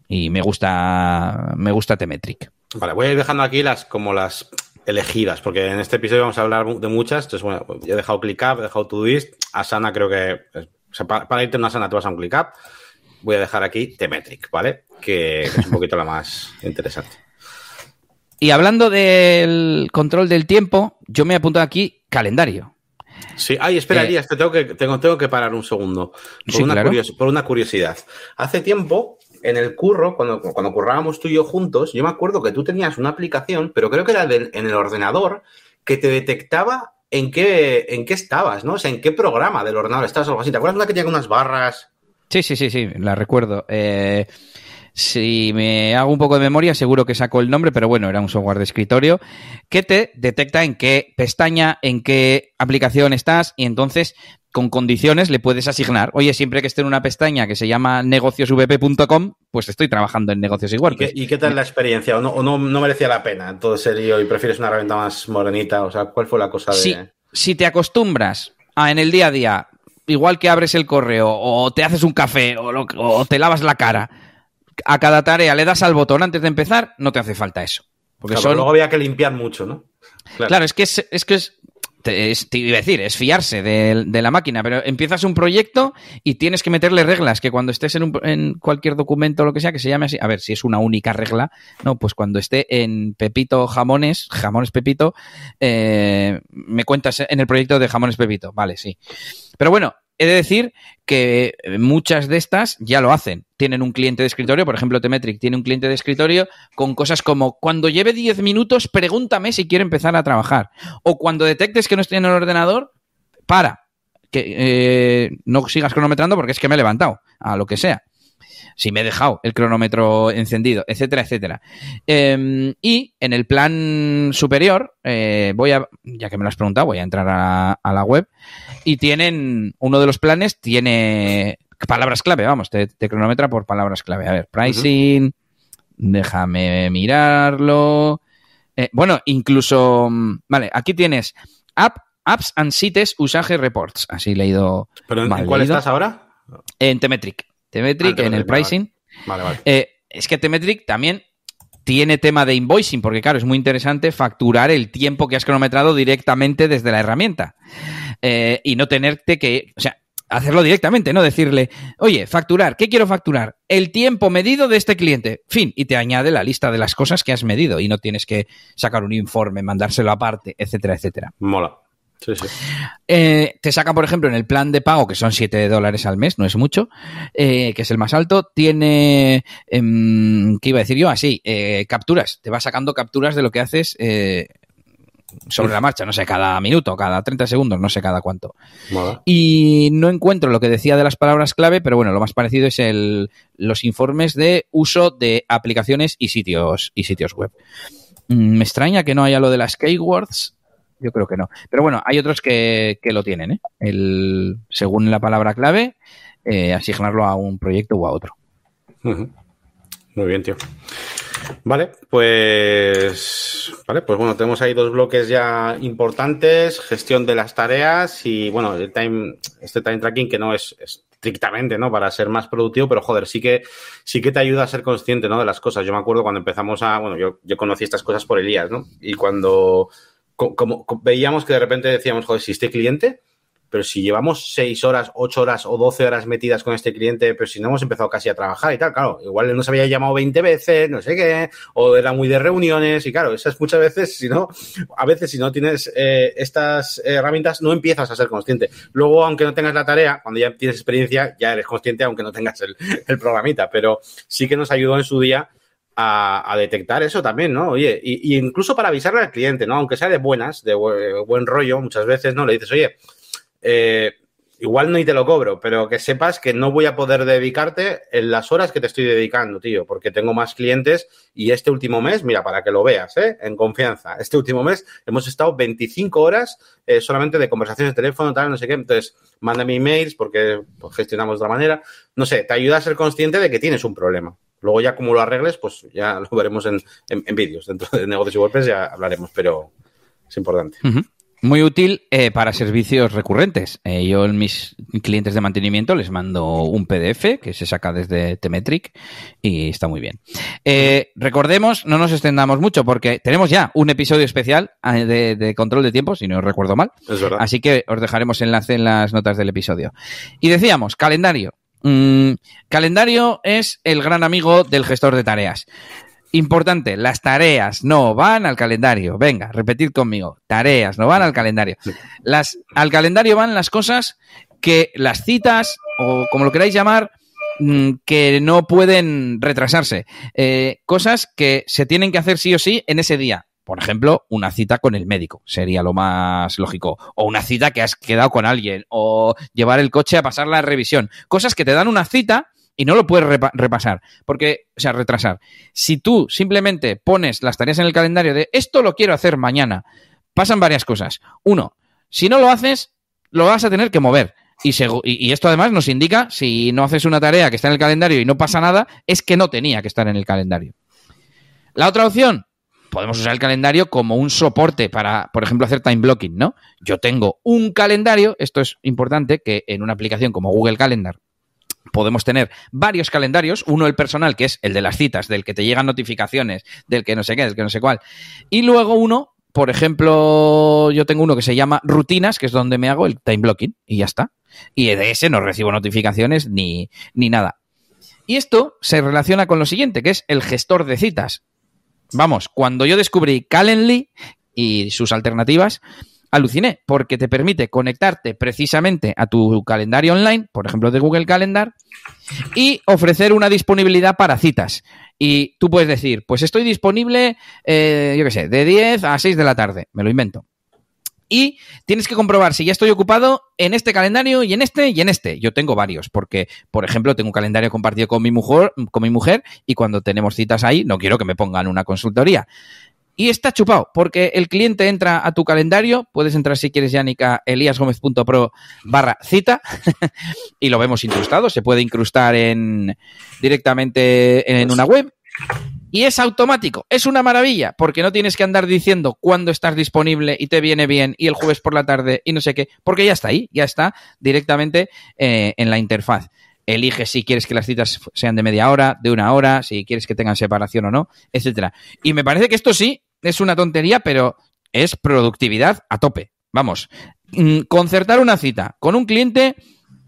y me gusta, me gusta Temetric. Vale, voy a ir dejando aquí las como las elegidas, porque en este episodio vamos a hablar de muchas. Entonces, bueno, he dejado ClickUp, he dejado Todoist. Asana creo que, o sea, para, para irte a una Asana te vas a un ClickUp voy a dejar aquí Temetric, ¿vale? Que es un poquito la más interesante. Y hablando del control del tiempo, yo me he apuntado aquí calendario. Sí, ay, espera, eh, tengo que, tengo, tengo que parar un segundo. Por, sí, una claro. por una curiosidad. Hace tiempo, en el curro, cuando, cuando currábamos tú y yo juntos, yo me acuerdo que tú tenías una aplicación, pero creo que era del, en el ordenador, que te detectaba en qué, en qué estabas, ¿no? O sea, en qué programa del ordenador estabas o algo así. ¿Te acuerdas una que tenía unas barras? Sí, sí, sí, sí, la recuerdo. Eh, si me hago un poco de memoria, seguro que saco el nombre, pero bueno, era un software de escritorio que te detecta en qué pestaña, en qué aplicación estás y entonces con condiciones le puedes asignar. Oye, siempre que esté en una pestaña que se llama negociosvp.com, pues estoy trabajando en negocios WordPress. ¿Y qué, y qué tal la experiencia? ¿O, no, o no, no, merecía la pena todo ese lío y prefieres una herramienta más morenita? O sea, ¿cuál fue la cosa de...? Si, si te acostumbras a en el día a día igual que abres el correo o te haces un café o, lo, o, te lavas la cara, a cada tarea le das al botón antes de empezar, no te hace falta eso. Porque claro, son... luego había que limpiar mucho, ¿no? Claro, claro es que es, es que es, te, es, te, iba a decir, es fiarse de, de, la máquina, pero empiezas un proyecto y tienes que meterle reglas que cuando estés en, un, en, cualquier documento o lo que sea que se llame así, a ver si es una única regla, no, pues cuando esté en Pepito Jamones, Jamones Pepito, eh, me cuentas en el proyecto de Jamones Pepito, vale, sí. Pero bueno, he de decir que muchas de estas ya lo hacen. Tienen un cliente de escritorio, por ejemplo, Temetric tiene un cliente de escritorio con cosas como cuando lleve 10 minutos, pregúntame si quiere empezar a trabajar. O cuando detectes que no estoy en el ordenador, para. Que eh, no sigas cronometrando porque es que me he levantado, a lo que sea. Si me he dejado el cronómetro encendido, etcétera, etcétera. Eh, y en el plan superior, eh, voy a, ya que me lo has preguntado, voy a entrar a, a la web y tienen, uno de los planes tiene palabras clave, vamos, te, te cronometra por palabras clave. A ver, pricing, uh -huh. déjame mirarlo. Eh, bueno, incluso, vale, aquí tienes app, apps and sites usage reports. Así leído. ¿Pero en, ¿en cuál leído. estás ahora? En Temetric. Temetric, en el pricing. Vale, vale. Eh, es que Temetric también tiene tema de invoicing, porque claro, es muy interesante facturar el tiempo que has cronometrado directamente desde la herramienta. Eh, y no tenerte que, o sea, hacerlo directamente, ¿no? Decirle, oye, facturar, ¿qué quiero facturar? El tiempo medido de este cliente. Fin, y te añade la lista de las cosas que has medido y no tienes que sacar un informe, mandárselo aparte, etcétera, etcétera. Mola. Sí, sí. Eh, te saca, por ejemplo, en el plan de pago, que son 7 dólares al mes, no es mucho, eh, que es el más alto, tiene, eh, ¿qué iba a decir yo? Así, eh, capturas. Te va sacando capturas de lo que haces sobre la marcha, no sé, cada minuto, cada 30 segundos, no sé cada cuánto. Y no encuentro lo que decía de las palabras clave, pero bueno, lo más parecido es el, los informes de uso de aplicaciones y sitios, y sitios web. Mm, me extraña que no haya lo de las keywords. Yo creo que no. Pero bueno, hay otros que, lo tienen, ¿eh? El, según la palabra clave, eh, asignarlo a un proyecto o a otro. Muy bien, tío. Vale, pues vale, pues bueno, tenemos ahí dos bloques ya importantes, gestión de las tareas y bueno, el time, este time tracking que no es, estrictamente, ¿no? Para ser más productivo, pero joder, sí que, sí que te ayuda a ser consciente, ¿no? De las cosas. Yo me acuerdo cuando empezamos a, bueno, yo, yo conocí estas cosas por Elías, ¿no? Y cuando como veíamos que de repente decíamos, joder, si este cliente pero si llevamos seis horas, ocho horas o doce horas metidas con este cliente, pero si no hemos empezado casi a trabajar y tal, claro, igual nos había llamado 20 veces, no sé qué, o era muy de reuniones y claro, esas muchas veces, si no, a veces si no tienes eh, estas herramientas, no empiezas a ser consciente. Luego, aunque no tengas la tarea, cuando ya tienes experiencia, ya eres consciente, aunque no tengas el, el programita, pero sí que nos ayudó en su día a, detectar eso también, ¿no? Oye, y, incluso para avisarle al cliente, ¿no? Aunque sea de buenas, de buen rollo, muchas veces, ¿no? Le dices, oye, eh, igual no y te lo cobro, pero que sepas que no voy a poder dedicarte en las horas que te estoy dedicando, tío, porque tengo más clientes y este último mes, mira, para que lo veas, ¿eh? En confianza, este último mes hemos estado 25 horas eh, solamente de conversaciones de teléfono, tal, no sé qué, entonces mándame emails porque gestionamos de otra manera, no sé, te ayuda a ser consciente de que tienes un problema. Luego ya como lo arregles, pues ya *laughs* lo veremos en, vídeos. Dentro de negocios y golpes ya hablaremos, pero es importante. Muy útil eh, para servicios recurrentes. Eh, yo en mis clientes de mantenimiento les mando un PDF que se saca desde Temetric y está muy bien. Eh, recordemos, no nos extendamos mucho porque tenemos ya un episodio especial de, control de tiempo, si no recuerdo mal. Es verdad. Así que os dejaremos enlace en las notas del episodio. Y decíamos, calendario. Mm, calendario es el gran amigo del gestor de tareas. Importante, las tareas no van al calendario. Venga, repetid conmigo. Tareas no van al calendario. Las, al calendario van las cosas que las citas, o como lo queráis llamar, mm, que no pueden retrasarse. Eh, cosas que se tienen que hacer sí o sí en ese día. Por ejemplo, una cita con el médico sería lo más lógico. O una cita que has quedado con alguien. O llevar el coche a pasar la revisión. Cosas que te dan una cita y no lo puedes repasar, porque, o sea, retrasar. Si tú simplemente pones las tareas en el calendario de esto lo quiero hacer mañana, pasan varias cosas. Uno, si no lo haces, lo vas a tener que mover. Y, esto además nos indica, si no haces una tarea que está en el calendario y no pasa nada, es que no tenía que estar en el calendario. La otra opción, podemos usar el calendario como un soporte para, por ejemplo, hacer time blocking, ¿no? Yo tengo un calendario, esto es importante, que en una aplicación como Google Calendar podemos tener varios calendarios, uno el personal, que es el de las citas, del que te llegan notificaciones, del que no sé qué, del que no sé cuál, y luego uno, por ejemplo, yo tengo uno que se llama rutinas, que es donde me hago el time blocking, y ya está. Y de ese no recibo notificaciones ni, ni nada. Y esto se relaciona con lo siguiente, que es el gestor de citas. Vamos, cuando yo descubrí Calendly y sus alternativas, aluciné, porque te permite conectarte precisamente a tu calendario online, por ejemplo de Google Calendar, y ofrecer una disponibilidad para citas. Y tú puedes decir, pues estoy disponible, eh, yo qué sé, de 10 a 6 de la tarde, me lo invento. Y tienes que comprobar si ya estoy ocupado en este calendario y en este y en este. Yo tengo varios, porque, por ejemplo, tengo un calendario compartido con mi mujer, con mi mujer y cuando tenemos citas ahí, no quiero que me pongan una consultoría. Y está chupado, porque el cliente entra a tu calendario, puedes entrar si quieres, Yannick, eliasgomez.pro barra cita, *laughs* y lo vemos incrustado, se puede incrustar en, directamente en una web. Y es automático, es una maravilla, porque no tienes que andar diciendo cuándo estás disponible y te viene bien y el jueves por la tarde y no sé qué, porque ya está ahí, ya está directamente eh, en la interfaz elige si quieres que las citas sean de media hora, de una hora, si quieres que tengan separación o no, etcétera. Y me parece que esto sí es una tontería, pero es productividad a tope. Vamos, mm, concertar una cita con un cliente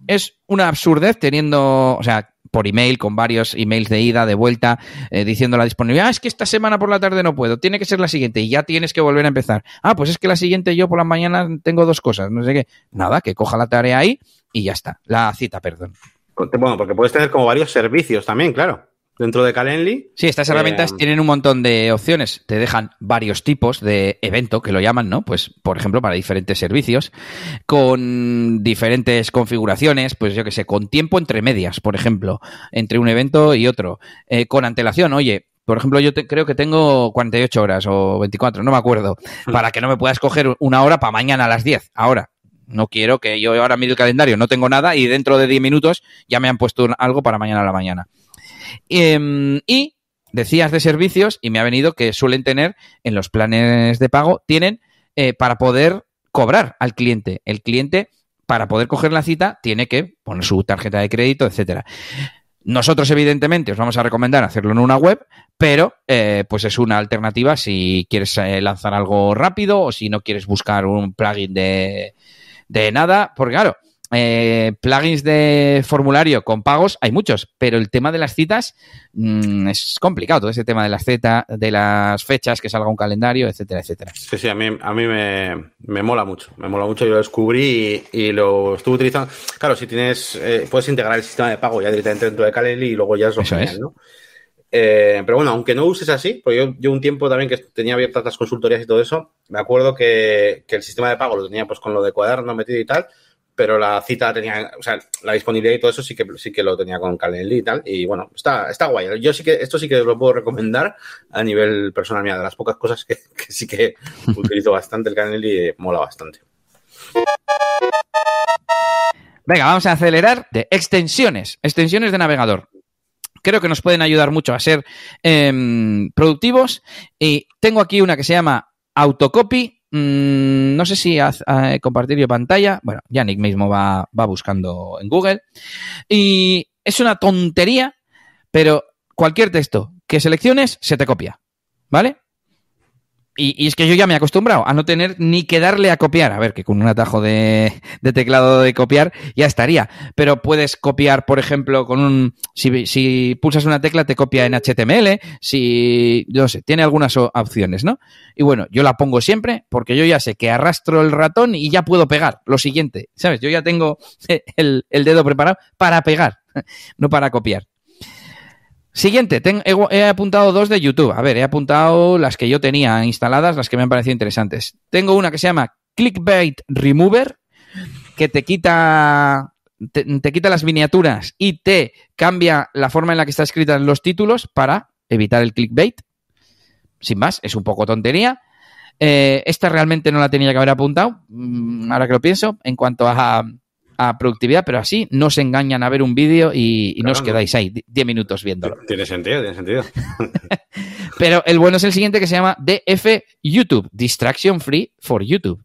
es una absurdez teniendo, o sea, por email, con varios emails de ida, de vuelta, eh, diciendo la disponibilidad. Ah, es que esta semana por la tarde no puedo, tiene que ser la siguiente y ya tienes que volver a empezar. Ah, pues es que la siguiente yo por la mañana tengo dos cosas, no sé qué. Nada, que coja la tarea ahí y ya está. La cita, perdón. Bueno, porque puedes tener como varios servicios también, claro. Dentro de Calendly. Sí, estas herramientas Eh, tienen un montón de opciones. Te dejan varios tipos de evento, que lo llaman, ¿no? Pues, por ejemplo, para diferentes servicios, con diferentes configuraciones, pues yo que sé, con tiempo entre medias, por ejemplo, entre un evento y otro. Eh, con antelación, oye. Por ejemplo, yo te- creo que tengo 48 horas o 24, no me acuerdo, para que no me puedas coger una hora para mañana a las 10. Ahora, no quiero que yo ahora mire el calendario, no tengo nada y dentro de 10 minutos ya me han puesto algo para mañana a la mañana. Em, y decías de servicios y me ha venido que suelen tener en los planes de pago, tienen eh, para poder cobrar al cliente. El cliente, para poder coger la cita, tiene que poner su tarjeta de crédito, etcétera. Nosotros, evidentemente, os vamos a recomendar hacerlo en una web, pero eh, pues es una alternativa si quieres eh, lanzar algo rápido o si no quieres buscar un plugin de, de nada, porque claro, eh, plugins de formulario con pagos hay muchos, pero el tema de las citas mm, es complicado, todo ese tema de las citas, de las fechas, que salga un calendario, etcétera, etcétera. Sí, sí, a mí, a mí me, me mola mucho. Me mola mucho. Yo lo descubrí y, y lo estuve utilizando. Claro, si tienes, eh, puedes integrar el sistema de pago ya directamente dentro de Calendly y luego ya es lo Eso genial, es. ¿no? Eh, pero bueno, aunque no uses así, porque yo, yo un tiempo también que tenía abiertas las consultorías y todo eso, me acuerdo que, que el sistema de pago lo tenía pues con lo de cuaderno metido y tal, pero la cita tenía, o sea, la disponibilidad y todo eso sí que sí que lo tenía con Calendly y tal. Y bueno, está, está guay. Yo sí que, esto sí que lo puedo recomendar a nivel personal, mira, de las pocas cosas que, que sí que *laughs* utilizo bastante el Calendly, eh, mola bastante. Venga, vamos a acelerar de extensiones, extensiones de navegador. Creo que nos pueden ayudar mucho a ser em, productivos. Y tengo aquí una que se llama Autocopy. Mm, no sé si haz- eh, compartir yo pantalla. Bueno, Yannick mismo va, va buscando en Google. Y es una tontería, pero cualquier texto que selecciones se te copia. ¿Vale? Y, es que yo ya me he acostumbrado a no tener ni que darle a copiar. A ver, que con un atajo de, teclado de copiar ya estaría. Pero puedes copiar, por ejemplo, con un. Si, si pulsas una tecla, te copia en HTML. Si. No sé, tiene algunas opciones, ¿no? Y bueno, yo la pongo siempre porque yo ya sé que arrastro el ratón y ya puedo pegar. Lo siguiente, ¿sabes? Yo ya tengo *laughs* el dedo preparado para pegar, *laughs* no para copiar. Siguiente, ten- he, apuntado dos de YouTube. A ver, he apuntado las que yo tenía instaladas, las que me han parecido interesantes. Tengo una que se llama Clickbait Remover, que te quita, te, quita las miniaturas y te cambia la forma en la que está escrita en los títulos para evitar el clickbait. Sin más, es un poco tontería. Eh, esta realmente no la tenía que haber apuntado, mm, ahora que lo pienso, en cuanto a, a productividad, pero así no se engañan a ver un vídeo y, y no os quedáis ahí 10 minutos viéndolo. Tiene sentido, tiene sentido. *laughs* Pero el bueno es el siguiente que se llama DF YouTube, Distraction Free for YouTube,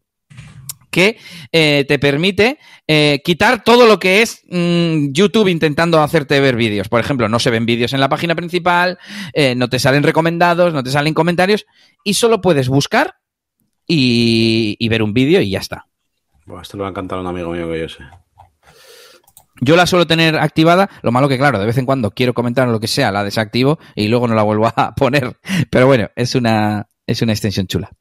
que eh, te permite eh, quitar todo lo que es mm, YouTube intentando hacerte ver vídeos. Por ejemplo, no se ven vídeos en la página principal, eh, no te salen recomendados, no te salen comentarios y solo puedes buscar y, y ver un vídeo y ya está. Bueno, esto le va a encantar a un amigo mío que yo sé. Yo la suelo tener activada, lo malo que claro, de vez en cuando quiero comentar lo que sea, la desactivo y luego no la vuelvo a *laughs* poner. Pero bueno, es una, es una extensión chula.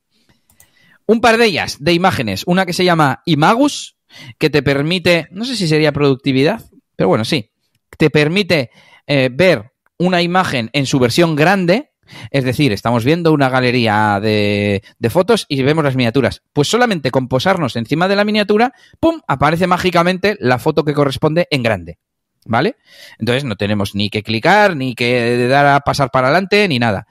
Un par de ellas, de imágenes. Una que se llama Imagus, que te permite, no sé si sería productividad, pero bueno, sí, te permite eh, ver una imagen en su versión grande. Es decir, estamos viendo una galería de, de fotos y vemos las miniaturas. Pues solamente con posarnos encima de la miniatura, ¡pum! aparece mágicamente la foto que corresponde en grande. ¿Vale? Entonces no tenemos ni que clicar, ni que dar a pasar para adelante, ni nada.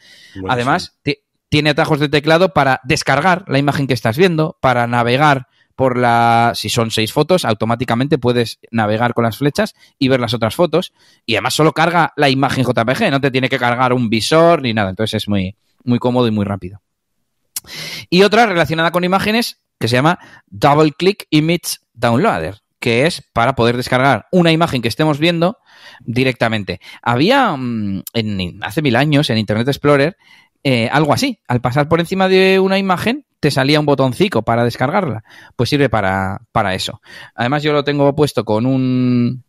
Además, ti- tiene atajos de teclado para descargar la imagen que estás viendo, para navegar por la. Si son seis fotos, automáticamente puedes navegar con las flechas y ver las otras fotos. Y además solo carga la imagen JPG, no te tiene que cargar un visor ni nada. Entonces es muy, muy cómodo y muy rápido. Y otra relacionada con imágenes que se llama Double Click Image Downloader, que es para poder descargar una imagen que estemos viendo directamente. Había mm, en, hace mil años en Internet Explorer eh, algo así. Al pasar por encima de una imagen te salía un botoncito para descargarla. Pues sirve para, para eso. Además yo lo tengo puesto con un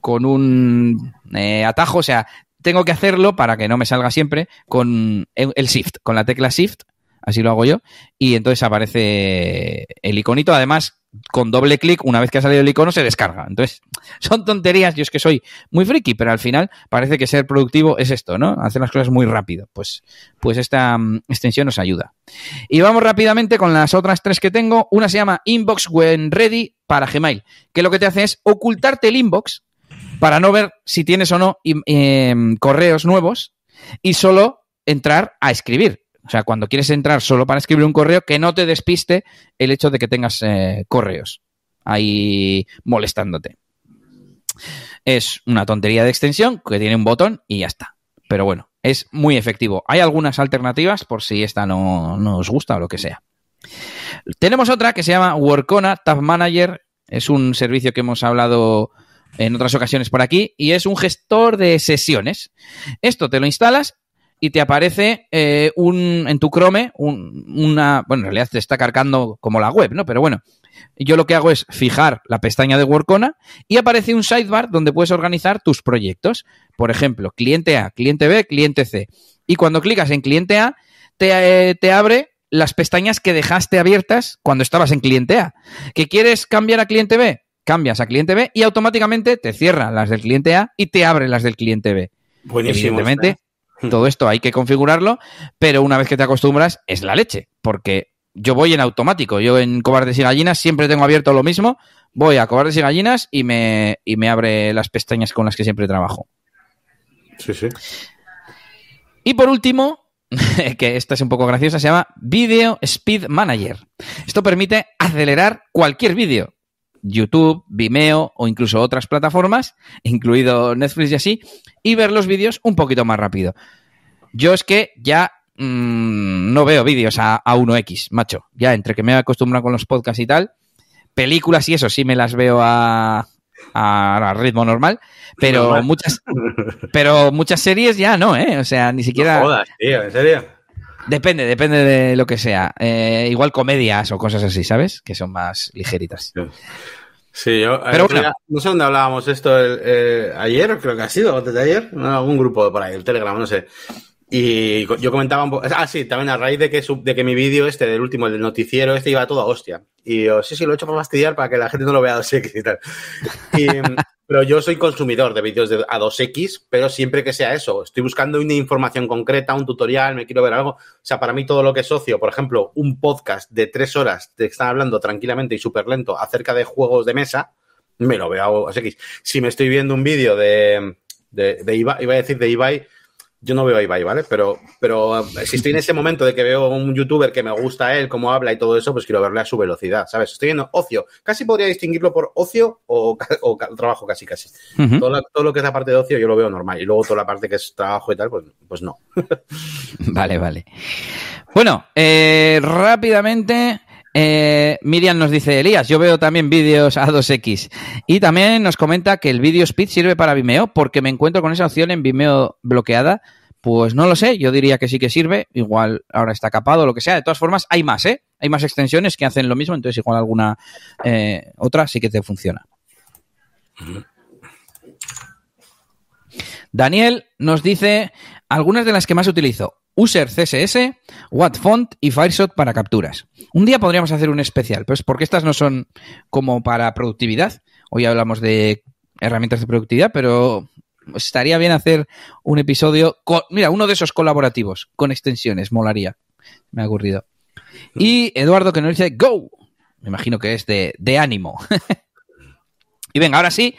con un eh, atajo, o sea, tengo que hacerlo para que no me salga siempre con el el Shift, con la tecla Shift, así lo hago yo, y entonces aparece el iconito. Además, con doble clic, una vez que ha salido el icono, se descarga. Entonces, *laughs* son tonterías. Yo es que soy muy friki, pero al final parece que ser productivo es esto, ¿no? Hacer las cosas muy rápido. Pues, pues esta mm, extensión nos ayuda. Y vamos rápidamente con las otras tres que tengo. Una se llama Inbox When Ready para Gmail, que lo que te hace es ocultarte el inbox para no ver si tienes o no em, correos nuevos y solo entrar a escribir. O sea, cuando quieres entrar solo para escribir un correo, que no te despiste el hecho de que tengas eh, correos ahí molestándote. Es una tontería de extensión que tiene un botón y ya está. Pero bueno, es muy efectivo. Hay algunas alternativas por si esta no, no os gusta o lo que sea. Tenemos otra que se llama Workona Tab Manager. Es un servicio que hemos hablado en otras ocasiones por aquí y es un gestor de sesiones. Esto te lo instalas y te aparece eh, un, en tu Chrome una, bueno, en realidad te está cargando como la web, ¿no? Pero bueno, yo lo que hago es fijar la pestaña de Workona y aparece un sidebar donde puedes organizar tus proyectos. Por ejemplo, cliente A, cliente B, cliente C. Y cuando clicas en cliente A, te, eh, te abre las pestañas que dejaste abiertas cuando estabas en cliente A. ¿Que quieres cambiar a cliente B? Cambias a cliente B y automáticamente te cierra las del cliente A y te abre las del cliente B. Buenísimo. Evidentemente, todo esto hay que configurarlo, pero una vez que te acostumbras es la leche, porque yo voy en automático. Yo en Cobardes y Gallinas siempre tengo abierto lo mismo. Voy a Cobardes y Gallinas y me, y me abre las pestañas con las que siempre trabajo. Sí, sí. Y por último, *laughs* que esta es un poco graciosa, se llama Video Speed Manager. Esto permite acelerar cualquier vídeo. YouTube, Vimeo o incluso otras plataformas, incluido Netflix y así, y ver los vídeos un poquito más rápido. Yo es que ya mmm, no veo vídeos a, a 1X, macho. Ya entre que me he acostumbrado con los podcasts y tal, películas y eso sí me las veo a, a, ritmo normal, pero Normal. muchas pero muchas series ya no, ¿eh? O sea, ni siquiera... No jodas, tío, en serio. Depende, depende de lo que sea. Eh, igual comedias o cosas así, ¿sabes? Que son más ligeritas. Sí, yo. Pero eh, bueno. mira, no sé dónde hablábamos esto el, eh, ayer, creo que ha sido, antes de ayer, no, algún grupo por ahí, el Telegram, no sé. Y yo comentaba un poco. Ah, sí, también a raíz de que, de que mi vídeo, este del último, el del noticiero, este iba todo a hostia. Y yo, sí, sí, lo he hecho para fastidiar para que la gente no lo vea a 2X y tal. *laughs* Pero yo soy consumidor de vídeos de a 2X, pero siempre que sea eso. Estoy buscando una información concreta, un tutorial, me quiero ver algo. O sea, para mí todo lo que es ocio, por ejemplo, un podcast de tres horas que están hablando tranquilamente y súper lento acerca de juegos de mesa, me lo veo a 2X. Si me estoy viendo un vídeo de, de, de Ibai, iba a decir de Ibai, yo no veo a Ibai, ¿vale? Pero, pero eh, si estoy en ese momento de que veo un youtuber que me gusta él, cómo habla y todo eso, pues quiero verle a su velocidad, ¿sabes? Estoy en ocio. Casi podría distinguirlo por ocio o, *laughs* o trabajo casi, casi. Todo, lo- todo lo que es la parte de ocio yo lo veo normal. Y luego toda la parte que es trabajo y tal, pues, pues no. *laughs* Vale, vale. Bueno, eh, rápidamente, eh, Miriam nos dice, Elías, yo veo también vídeos a 2X. Y también nos comenta que el vídeo speed sirve para Vimeo porque me encuentro con esa opción en Vimeo bloqueada. Pues no lo sé, yo diría que sí que sirve. Igual ahora está capado, lo que sea. De todas formas, hay más, ¿eh? Hay más extensiones que hacen lo mismo, entonces igual alguna eh, otra sí que te funciona. Daniel nos dice algunas de las que más utilizo. User CSS, Wattfont y Fireshot para capturas. Un día podríamos hacer un especial, pues porque estas no son como para productividad. Hoy hablamos de herramientas de productividad, pero estaría bien hacer un episodio con, mira, uno de esos colaborativos con extensiones, molaría. Me ha ocurrido. Y Eduardo que nos dice Go. Me imagino que es de, de ánimo. *laughs* y venga, ahora sí,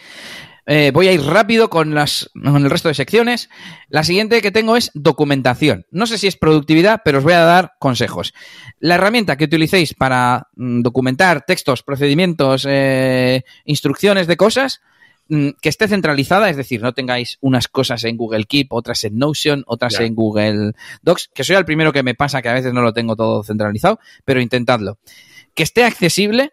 eh, voy a ir rápido con, las, con el resto de secciones. La siguiente que tengo es documentación. No sé si es productividad, pero os voy a dar consejos. La herramienta que utilicéis para mm, documentar textos, procedimientos, eh, instrucciones de cosas, mm, que esté centralizada, es decir, no tengáis unas cosas en Google Keep, otras en Notion, otras en Google Docs, que soy el primero que me pasa que a veces no lo tengo todo centralizado, pero intentadlo. Que esté accesible,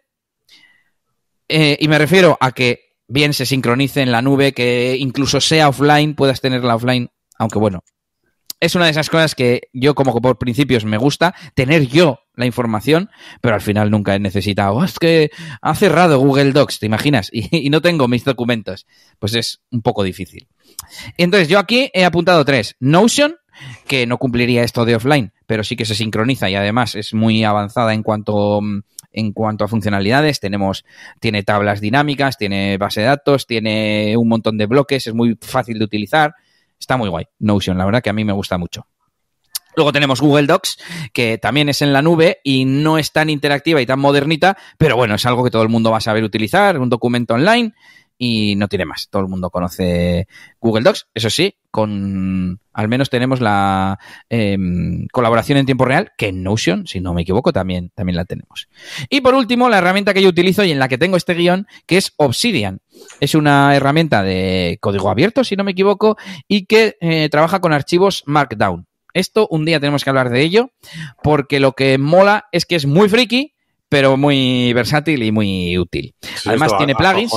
eh, y me refiero a que bien se sincronice en la nube, que incluso sea offline, puedas tenerla offline, aunque bueno. Es una de esas cosas que yo como que por principios me gusta, tener yo la información, pero al final nunca he necesitado. "Oh, es que ha cerrado Google Docs, ¿te imaginas? *laughs* Y, y no tengo mis documentos. Pues es un poco difícil. Entonces yo aquí he apuntado tres. Notion, que no cumpliría esto de offline, pero sí que se sincroniza y además es muy avanzada en cuanto mm, en cuanto a funcionalidades. Tenemos, tiene tablas dinámicas, tiene base de datos, tiene un montón de bloques, es muy fácil de utilizar. Está muy guay. Notion, la verdad que a mí me gusta mucho. Luego tenemos Google Docs, que también es en la nube y no es tan interactiva y tan modernita, pero bueno, es algo que todo el mundo va a saber utilizar, un documento online y no tiene más. Todo el mundo conoce Google Docs, eso sí, con al menos tenemos la em, colaboración en tiempo real, que en Notion, si no me equivoco, también, también la tenemos. Y por último, la herramienta que yo utilizo y en la que tengo este guion, que es Obsidian. Es una herramienta de código abierto, si no me equivoco, y que eh, trabaja con archivos Markdown. Esto un día tenemos que hablar de ello, porque lo que mola es que es muy friki, pero muy versátil y muy útil. Además tiene plugins.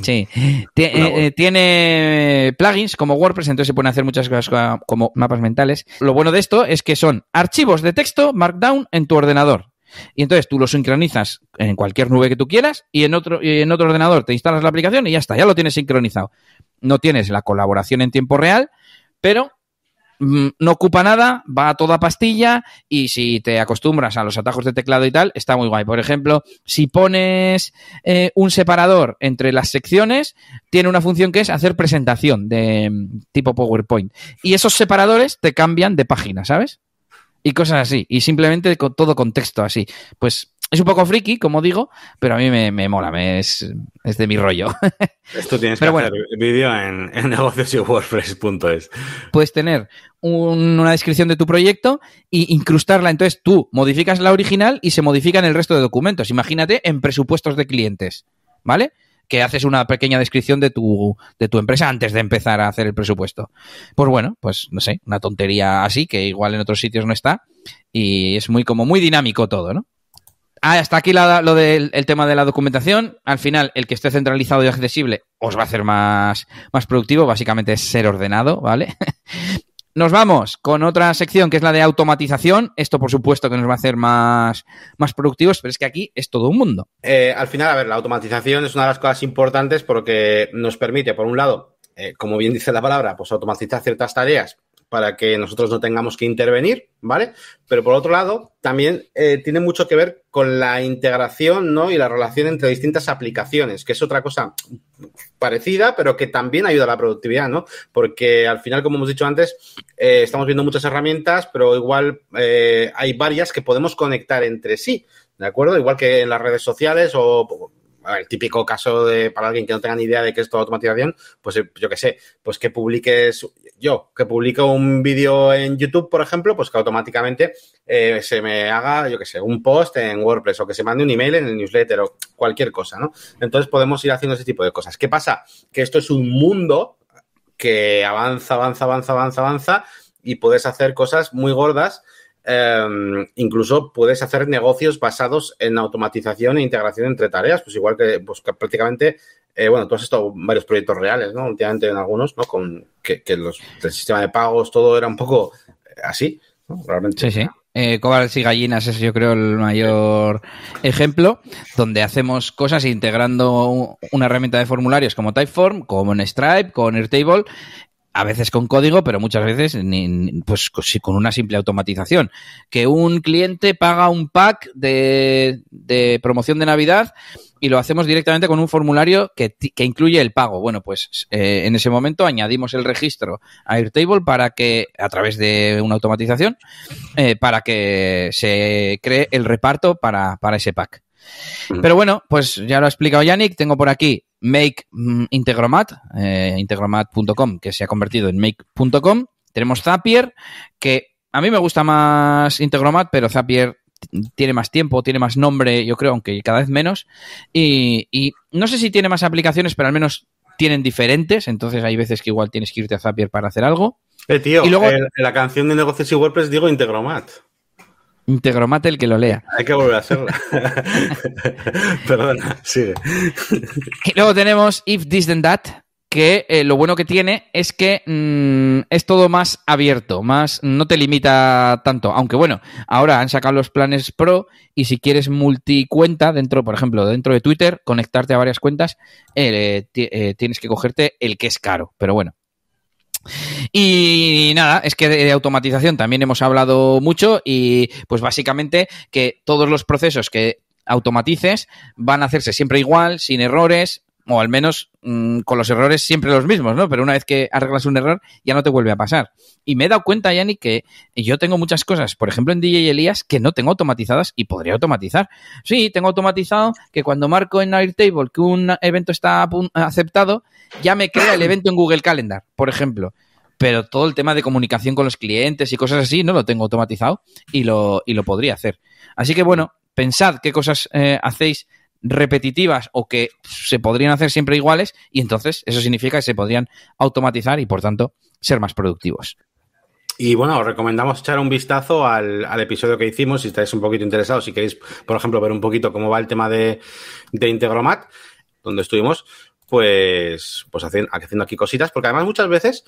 Sí, eh, eh, tiene plugins como WordPress, entonces se pueden hacer muchas cosas como mapas mentales. Lo bueno de esto es que son archivos de texto Markdown en tu ordenador. Y entonces tú lo sincronizas en cualquier nube que tú quieras y en otro, y en otro ordenador te instalas la aplicación y ya está, ya lo tienes sincronizado. No tienes la colaboración en tiempo real, pero no ocupa nada, va a toda pastilla y si te acostumbras a los atajos de teclado y tal, está muy guay. Por ejemplo, si pones eh, un separador entre las secciones, tiene una función que es hacer presentación de mm, tipo PowerPoint. Y esos separadores te cambian de página, ¿sabes? Y cosas así. Y simplemente con todo contexto así. Pues es un poco friki, como digo, pero a mí me, mola, me, es, de mi rollo. *laughs* Esto tienes que hacer vídeo en, en negocios Puedes tener una descripción de tu proyecto e incrustarla. Entonces tú modificas la original y se modifican el resto de documentos. Imagínate en presupuestos de clientes, ¿vale? Que haces una pequeña descripción de tu, de tu empresa antes de empezar a hacer el presupuesto. Pues bueno, pues no sé, una tontería así que igual en otros sitios no está y es muy como muy dinámico todo, ¿no? Ah, hasta aquí lo del tema de la documentación. Al final, el que esté centralizado y accesible os va a hacer más, más productivo. Básicamente es ser ordenado, ¿vale? *laughs* Nos vamos con otra sección que es la de automatización. Esto, por supuesto, que nos va a hacer más, más productivos, pero es que aquí es todo un mundo. Eh, al final, a ver, la automatización es una de las cosas importantes porque nos permite, por un lado, eh, como bien dice la palabra, pues automatizar ciertas tareas para que nosotros no tengamos que intervenir, ¿vale? Pero por otro lado, también eh, tiene mucho que ver con la integración, ¿no? Y la relación entre distintas aplicaciones, que es otra cosa parecida, pero que también ayuda a la productividad, ¿no? Porque al final, como hemos dicho antes, eh, estamos viendo muchas herramientas, pero igual eh, hay varias que podemos conectar entre sí, ¿de acuerdo? Igual que en las redes sociales o el típico caso de para alguien que no tenga ni idea de qué es toda automatización, pues yo qué sé, pues que publiques yo, que publico un vídeo en YouTube, por ejemplo, pues que automáticamente eh, se me haga, yo qué sé, un post en WordPress o que se mande un email en el newsletter o cualquier cosa, ¿no? Entonces podemos ir haciendo ese tipo de cosas. ¿Qué pasa? Que esto es un mundo que avanza, avanza, avanza, avanza, avanza y puedes hacer cosas muy gordas. Em, incluso puedes hacer negocios basados en automatización e integración entre tareas, pues igual que, pues, que prácticamente eh, bueno, tú has estado en varios proyectos reales, ¿no? Últimamente en algunos, ¿no? Con que, los, el sistema de pagos, todo era un poco eh, así, ¿no? Realmente. Sí, sí. Eh, y Gallinas es yo creo el mayor ejemplo, donde hacemos cosas integrando una herramienta de formularios como Typeform, como en Stripe, con Airtable, a veces con código, pero muchas veces pues con una simple automatización. Que un cliente paga un pack de, de promoción de Navidad y lo hacemos directamente con un formulario que, incluye el pago. Bueno, pues eh, en ese momento añadimos el registro a Airtable para que, a través de una automatización, eh, para que se cree el reparto para, ese pack. Pero bueno, pues ya lo ha explicado Yannick. Tengo por aquí Make mm, Integromat, eh, integromat.com, que se ha convertido en make.com. Tenemos Zapier, que a mí me gusta más Integromat, pero Zapier tiene más tiempo, tiene más nombre, yo creo, aunque cada vez menos. Y, no sé si tiene más aplicaciones, pero al menos tienen diferentes, entonces hay veces que igual tienes que irte a Zapier para hacer algo. Eh, tío, y luego, en la canción de negocios y WordPress digo Integromat. Integromat el que lo lea. Hay que volver a hacerla. *laughs* Perdona, sigue. Y luego tenemos If This Then That, que eh, lo bueno que tiene es que mm, es todo más abierto, más no te limita tanto. Aunque bueno, ahora han sacado los planes Pro y si quieres multicuenta dentro, por ejemplo, dentro de Twitter, conectarte a varias cuentas, eh, eh, tienes que cogerte el que es caro. Pero bueno, Y nada, es que de automatización también hemos hablado mucho y pues básicamente que todos los procesos que automatices van a hacerse siempre igual, sin errores, o al menos mmm, con los errores siempre los mismos, ¿no? Pero una vez que arreglas un error, ya no te vuelve a pasar. Y me he dado cuenta, Yanni, que yo tengo muchas cosas, por ejemplo en DJ Elías, que no tengo automatizadas y podría automatizar. Sí, tengo automatizado que cuando marco en Airtable que un evento está aceptado, ya me crea el evento en Google Calendar, por ejemplo. Pero todo el tema de comunicación con los clientes y cosas así no lo tengo automatizado y lo, y lo podría hacer. Así que bueno, pensad qué cosas eh, hacéis repetitivas o que se podrían hacer siempre iguales y entonces eso significa que se podrían automatizar y por tanto ser más productivos. Y bueno, os recomendamos echar un vistazo al, al, episodio que hicimos si estáis un poquito interesados, si queréis, por ejemplo, ver un poquito cómo va el tema de, de Integromat, donde estuvimos, pues, pues haciendo, haciendo aquí cositas, porque además muchas veces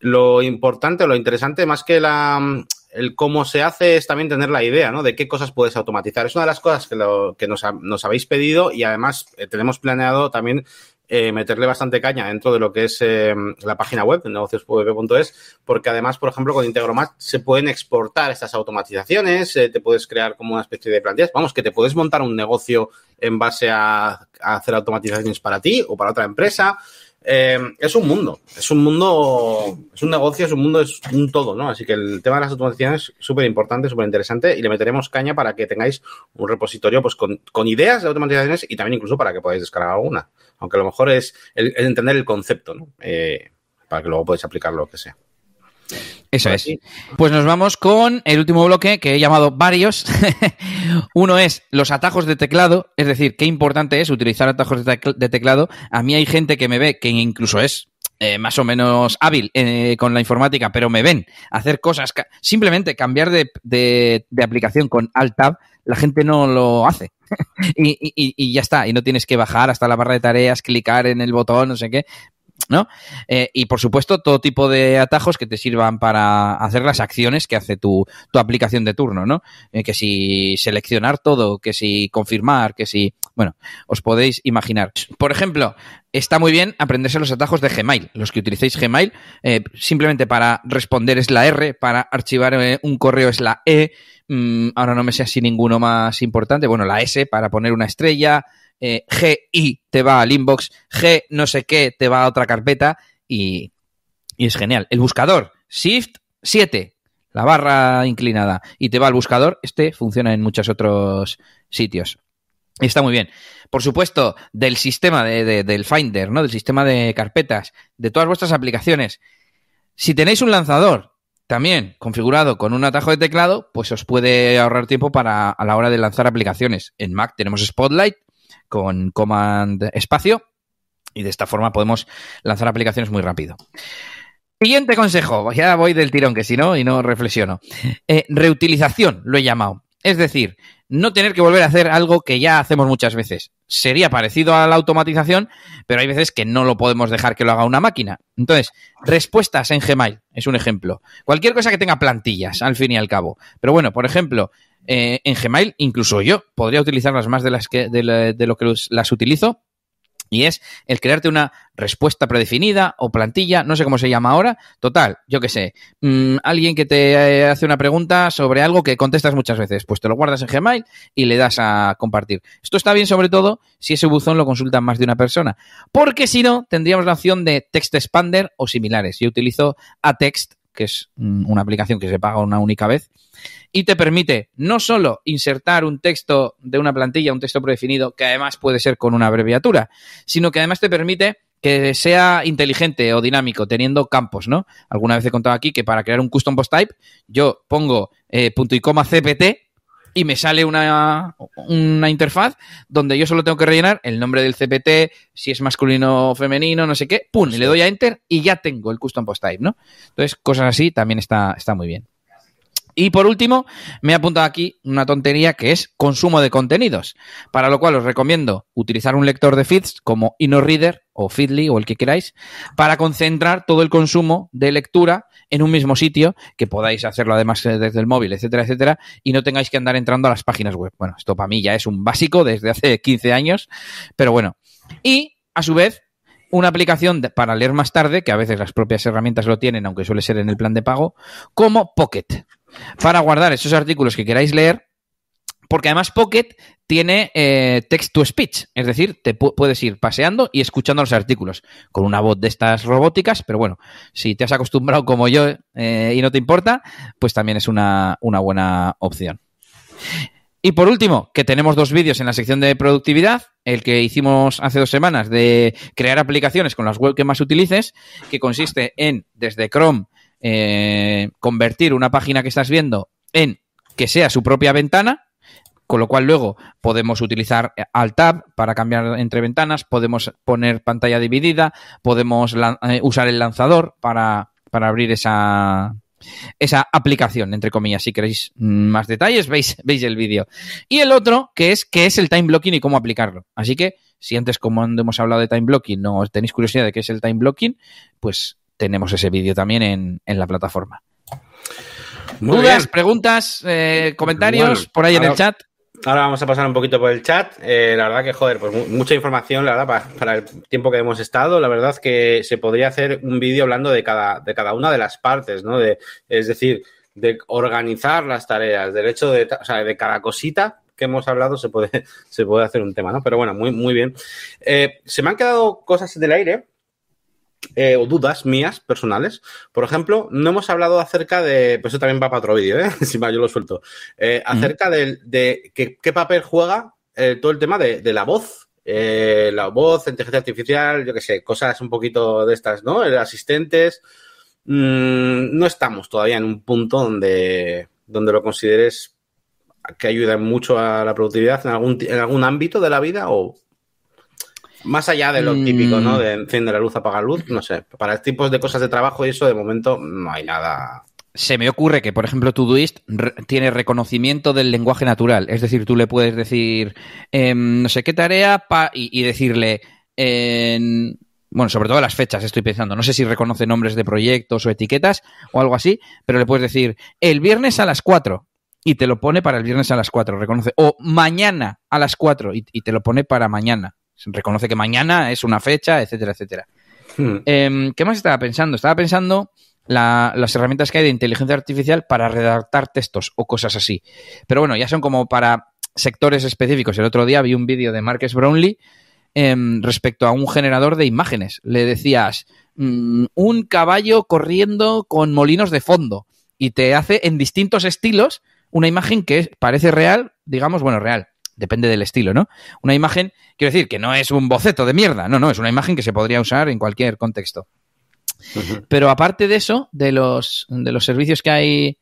lo importante o lo interesante, más que la, el cómo se hace, es también tener la idea, ¿no? De qué cosas puedes automatizar. Es una de las cosas que, lo, que nos, ha, nos habéis pedido y además eh, tenemos planeado también eh, meterle bastante caña dentro de lo que es eh, la página web, negociosweb.es, porque además, por ejemplo, con Integromat se pueden exportar estas automatizaciones, te puedes crear como una especie de plantillas, vamos, que te puedes montar un negocio en base a hacer automatizaciones para ti o para otra empresa. Eh, es un mundo, es un mundo, es un negocio, es un mundo, es un todo, ¿no? Así que el tema de las automatizaciones es súper importante, súper interesante y le meteremos caña para que tengáis un repositorio pues con, ideas de automatizaciones y también incluso para que podáis descargar alguna. Aunque a lo mejor es el, el entender el concepto, ¿no? Eh, para que luego podáis aplicar lo que sea. Eso es. Pues nos vamos con el último bloque que he llamado varios. *laughs* Uno es los atajos de teclado, es decir, qué importante es utilizar atajos de teclado. A mí hay gente que me ve que incluso es eh, más o menos hábil eh, con la informática, pero me ven hacer cosas, ca simplemente cambiar de, de, de, aplicación con Alt Tab, la gente no lo hace. *laughs* y, y, y, ya está, y no tienes que bajar hasta la barra de tareas, clicar en el botón, no sé qué. ¿No? Eh, y por supuesto, todo tipo de atajos que te sirvan para hacer las acciones que hace tu, tu aplicación de turno, ¿no? Eh, que si seleccionar todo, que si confirmar, que si. Bueno, os podéis imaginar. Por ejemplo, está muy bien aprenderse los atajos de Gmail. Los que utilicéis Gmail, eh, simplemente para responder es la R, para archivar un correo es la E. Mm, ahora no me sé si ninguno más importante. Bueno, la S para poner una estrella eh, GI te va al inbox, G no sé qué te va a otra carpeta y, y es genial. El buscador, Shift 7, la barra inclinada, y te va al buscador, este funciona en muchos otros sitios. Está muy bien. Por supuesto, del sistema de, del Finder, ¿no? Del sistema de carpetas, de todas vuestras aplicaciones. Si tenéis un lanzador también configurado con un atajo de teclado, pues os puede ahorrar tiempo para a la hora de lanzar aplicaciones. En Mac tenemos Spotlight, con Command Espacio y de esta forma podemos lanzar aplicaciones muy rápido. Siguiente consejo, ya voy del tirón, que si no, y no reflexiono. Eh, reutilización, lo he llamado. Es decir, no tener que volver a hacer algo que ya hacemos muchas veces. Sería parecido a la automatización, pero hay veces que no lo podemos dejar que lo haga una máquina. Entonces, respuestas en Gmail es un ejemplo. Cualquier cosa que tenga plantillas, al fin y al cabo. Pero bueno, por ejemplo, eh, en Gmail, incluso yo podría utilizarlas más de, las que, de, la, de lo que las utilizo. Y es el crearte una respuesta predefinida o plantilla, no sé cómo se llama ahora. Total, yo qué sé. Mmm, alguien que te hace una pregunta sobre algo que contestas muchas veces, pues te lo guardas en Gmail y le das a compartir. Esto está bien sobre todo si ese buzón lo consulta más de una persona. Porque si no, tendríamos la opción de Text Expander o similares. Yo utilizo Atext, que es una aplicación que se paga una única vez y te permite no solo insertar un texto de una plantilla, un texto predefinido, que además puede ser con una abreviatura, sino que además te permite que sea inteligente o dinámico, teniendo campos, ¿no? Alguna vez he contado aquí que para crear un custom post type, yo pongo eh, punto y coma CPT y me sale una, una interfaz donde yo solo tengo que rellenar el nombre del CPT, si es masculino o femenino, no sé qué, pum, y le doy a enter y ya tengo el custom post type, ¿no? Entonces, cosas así también está, está muy bien. Y por último, me he apuntado aquí una tontería que es consumo de contenidos, para lo cual os recomiendo utilizar un lector de feeds como InnoReader o Feedly o el que queráis, para concentrar todo el consumo de lectura en un mismo sitio, que podáis hacerlo además desde el móvil, etcétera, etcétera, y no tengáis que andar entrando a las páginas web. Bueno, esto para mí ya es un básico desde hace 15 años, pero bueno. Y, a su vez, una aplicación para leer más tarde, que a veces las propias herramientas lo tienen, aunque suele ser en el plan de pago, como Pocket, para guardar esos artículos que queráis leer porque además Pocket tiene eh, text to speech, es decir, te puedes ir paseando y escuchando los artículos con una voz de estas robóticas, pero bueno, si te has acostumbrado como yo eh, y no te importa, pues también es una, una buena opción. Y por último, que tenemos dos vídeos en la sección de productividad, el que hicimos hace dos semanas de crear aplicaciones con las web que más utilices, que consiste en, desde Chrome, eh, convertir una página que estás viendo en que sea su propia ventana, con lo cual luego podemos utilizar eh, Alt Tab para cambiar entre ventanas, podemos poner pantalla dividida, podemos eh, usar el lanzador para, abrir esa, esa aplicación, entre comillas. Si queréis más detalles, veis, *laughs* veis el vídeo. Y el otro, que es qué es el time blocking y cómo aplicarlo. Así que, si antes, como hemos hablado de time blocking, no tenéis curiosidad de qué es el time blocking, pues tenemos ese vídeo también en, la plataforma. ¿Dudas, preguntas, eh, comentarios por ahí en el chat? Ahora vamos a pasar un poquito por el chat. Eh, la verdad que, joder, pues mucha información, la verdad, para, el tiempo que hemos estado. La verdad que se podría hacer un vídeo hablando de cada, de cada una de las partes, ¿no? De, es decir, de organizar las tareas, del hecho de, o sea, de cada cosita que hemos hablado se puede, *laughs* se puede hacer un tema, ¿no? Pero bueno, muy, muy bien. Eh, se me han quedado cosas del aire eh, o dudas mías personales. Por ejemplo, no hemos hablado acerca de, pues eso también va para otro vídeo, ¿eh? *laughs* Encima yo lo suelto. Eh, acerca de, de qué papel juega eh, todo el tema de, de la voz. la voz, inteligencia artificial, yo qué sé, cosas un poquito de estas, ¿no? Asistentes. Mm, no estamos todavía en un punto donde, donde lo consideres que ayuda mucho a la productividad en algún, en algún ámbito de la vida o, más allá de lo típico, ¿no? Mm. De encender la luz, apagar luz, no sé. Para tipos de cosas de trabajo y eso, de momento, no hay nada. Se me ocurre que, por ejemplo, Todoist tiene reconocimiento del lenguaje natural. Es decir, tú le puedes decir, em, no sé qué tarea, pa y, decirle, bueno, sobre todo las fechas estoy pensando. No sé si reconoce nombres de proyectos o etiquetas o algo así, pero le puedes decir, el viernes a las 4 y te lo pone para el viernes a las 4, reconoce. O mañana a las 4 y te lo pone para mañana reconoce que mañana es una fecha, etcétera, etcétera. Hmm. Em, ¿Qué más estaba pensando? Estaba pensando las herramientas que hay de inteligencia artificial para redactar textos o cosas así. Pero bueno, ya son como para sectores específicos. El otro día vi un vídeo de Marcus Brownlee em, respecto a un generador de imágenes. Le decías mm, un caballo corriendo con molinos de fondo y te hace en distintos estilos una imagen que parece real, digamos, bueno, real, depende del estilo, ¿no? Una imagen, quiero decir, que no es un boceto de mierda, no, no, es una imagen que se podría usar en cualquier contexto. Pero aparte de eso, de los, de los servicios que hay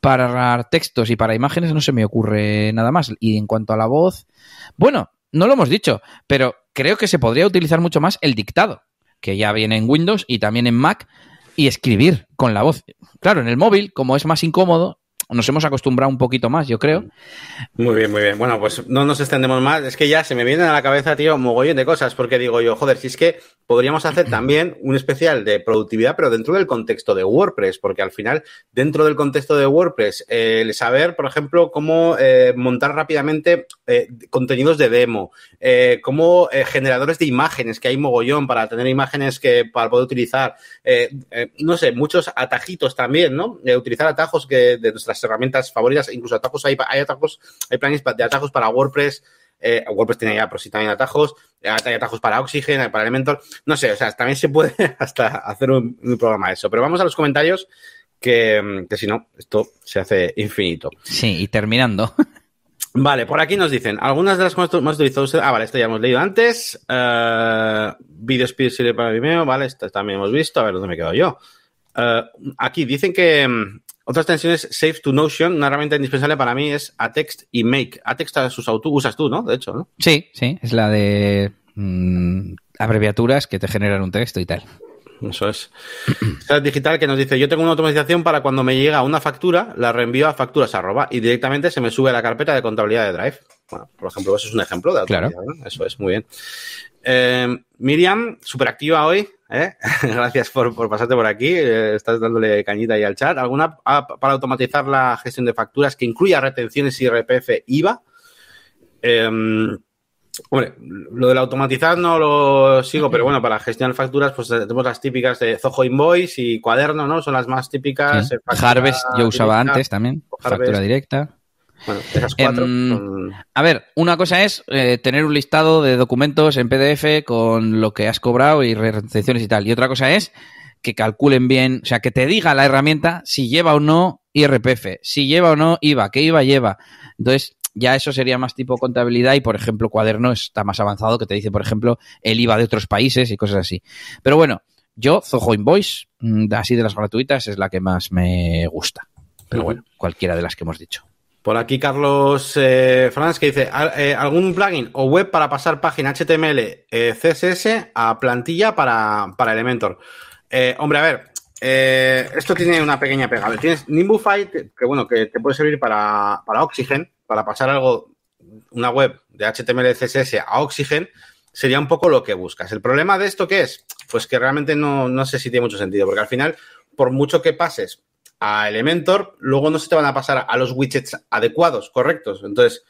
para textos y para imágenes, no se me ocurre nada más. Y en cuanto a la voz, bueno, no lo hemos dicho, pero creo que se podría utilizar mucho más el dictado, que ya viene en Windows y también en Mac, y escribir con la voz. Claro, en el móvil, como es más incómodo, nos hemos acostumbrado un poquito más, yo creo. Muy bien, muy bien. Bueno, pues no nos extendemos más. Es que ya se me vienen a la cabeza, tío, mogollón de cosas, porque digo yo, joder, si es que podríamos hacer también un especial de productividad, pero dentro del contexto de WordPress, porque al final, dentro del contexto de WordPress, eh, el saber, por ejemplo, cómo eh, montar rápidamente eh, contenidos de demo, cómo generadores de imágenes, que hay mogollón para tener imágenes que para poder utilizar, no sé, muchos atajitos también, ¿no? utilizar atajos que de nuestras herramientas favoritas, incluso atajos, hay, hay atajos, hay planes de atajos para WordPress, eh, WordPress tiene ya, pero sí también atajos, eh, hay atajos para Oxygen, para Elementor, no sé, o sea, también se puede *laughs* hasta hacer un, programa de eso. Pero vamos a los comentarios, que, si no, esto se hace infinito. Sí, y terminando. *laughs* Vale, por aquí nos dicen, algunas de las cosas más utilizadas, ah, vale, esto ya hemos leído antes, uh, Video Speed sirve para Vimeo, vale, esto también hemos visto, a ver dónde me quedo yo. aquí dicen que otras extensiones, Save to Notion, una herramienta indispensable para mí es Atext y Make. Atext usas tú, ¿no? De hecho, ¿no? Sí, sí, es la de mm, abreviaturas que te generan un texto y tal. Eso es. *clears throat* es digital que nos dice, yo tengo una automatización para cuando me llega una factura, la reenvío a facturas arroba y directamente se me sube a la carpeta de contabilidad de Drive. Bueno, por ejemplo, eso es un ejemplo de. Claro. Eso es, muy bien. Eh, Miriam, súper activa hoy. ¿Eh? *laughs* Gracias por, pasarte por aquí. Eh, estás dándole cañita ahí al chat. ¿Alguna para automatizar la gestión de facturas que incluya retenciones y RPF IVA? Em, Hombre, lo del automatizar no lo sigo, pero bueno, para gestionar facturas, pues tenemos las típicas de Zoho Invoice y Cuaderno, ¿no? Son las más típicas. Sí. Harvest yo usaba directa, antes también, factura directa. Bueno, esas cuatro. Son... A ver, una cosa es eh, tener un listado de documentos en PDF con lo que has cobrado y recepciones y tal. Y otra cosa es que calculen bien, o sea, que te diga la herramienta si lleva o no IRPF, si lleva o no IVA, qué IVA lleva. Entonces, ya eso sería más tipo contabilidad y, por ejemplo, cuaderno está más avanzado que te dice, por ejemplo, el IVA de otros países y cosas así. Pero bueno, yo, Zoho Invoice, mm, así de las gratuitas, es la que más me gusta. Pero bueno, cualquiera de las que hemos dicho. Por aquí Carlos eh, Fernández que dice, eh, ¿algún plugin o web para pasar página HTML, eh, CSS a plantilla para, para Elementor? Hombre, a ver, esto tiene una pequeña pega. Tienes Nimbufy, que, que, bueno, que te puede servir para, para Oxygen, para pasar algo, una web de HTML, CSS a Oxygen, sería un poco lo que buscas. El problema de esto, ¿qué es? Pues que realmente no, no sé si tiene mucho sentido, porque al final, por mucho que pases a Elementor, luego no se te van a pasar a los widgets adecuados, correctos. Entonces,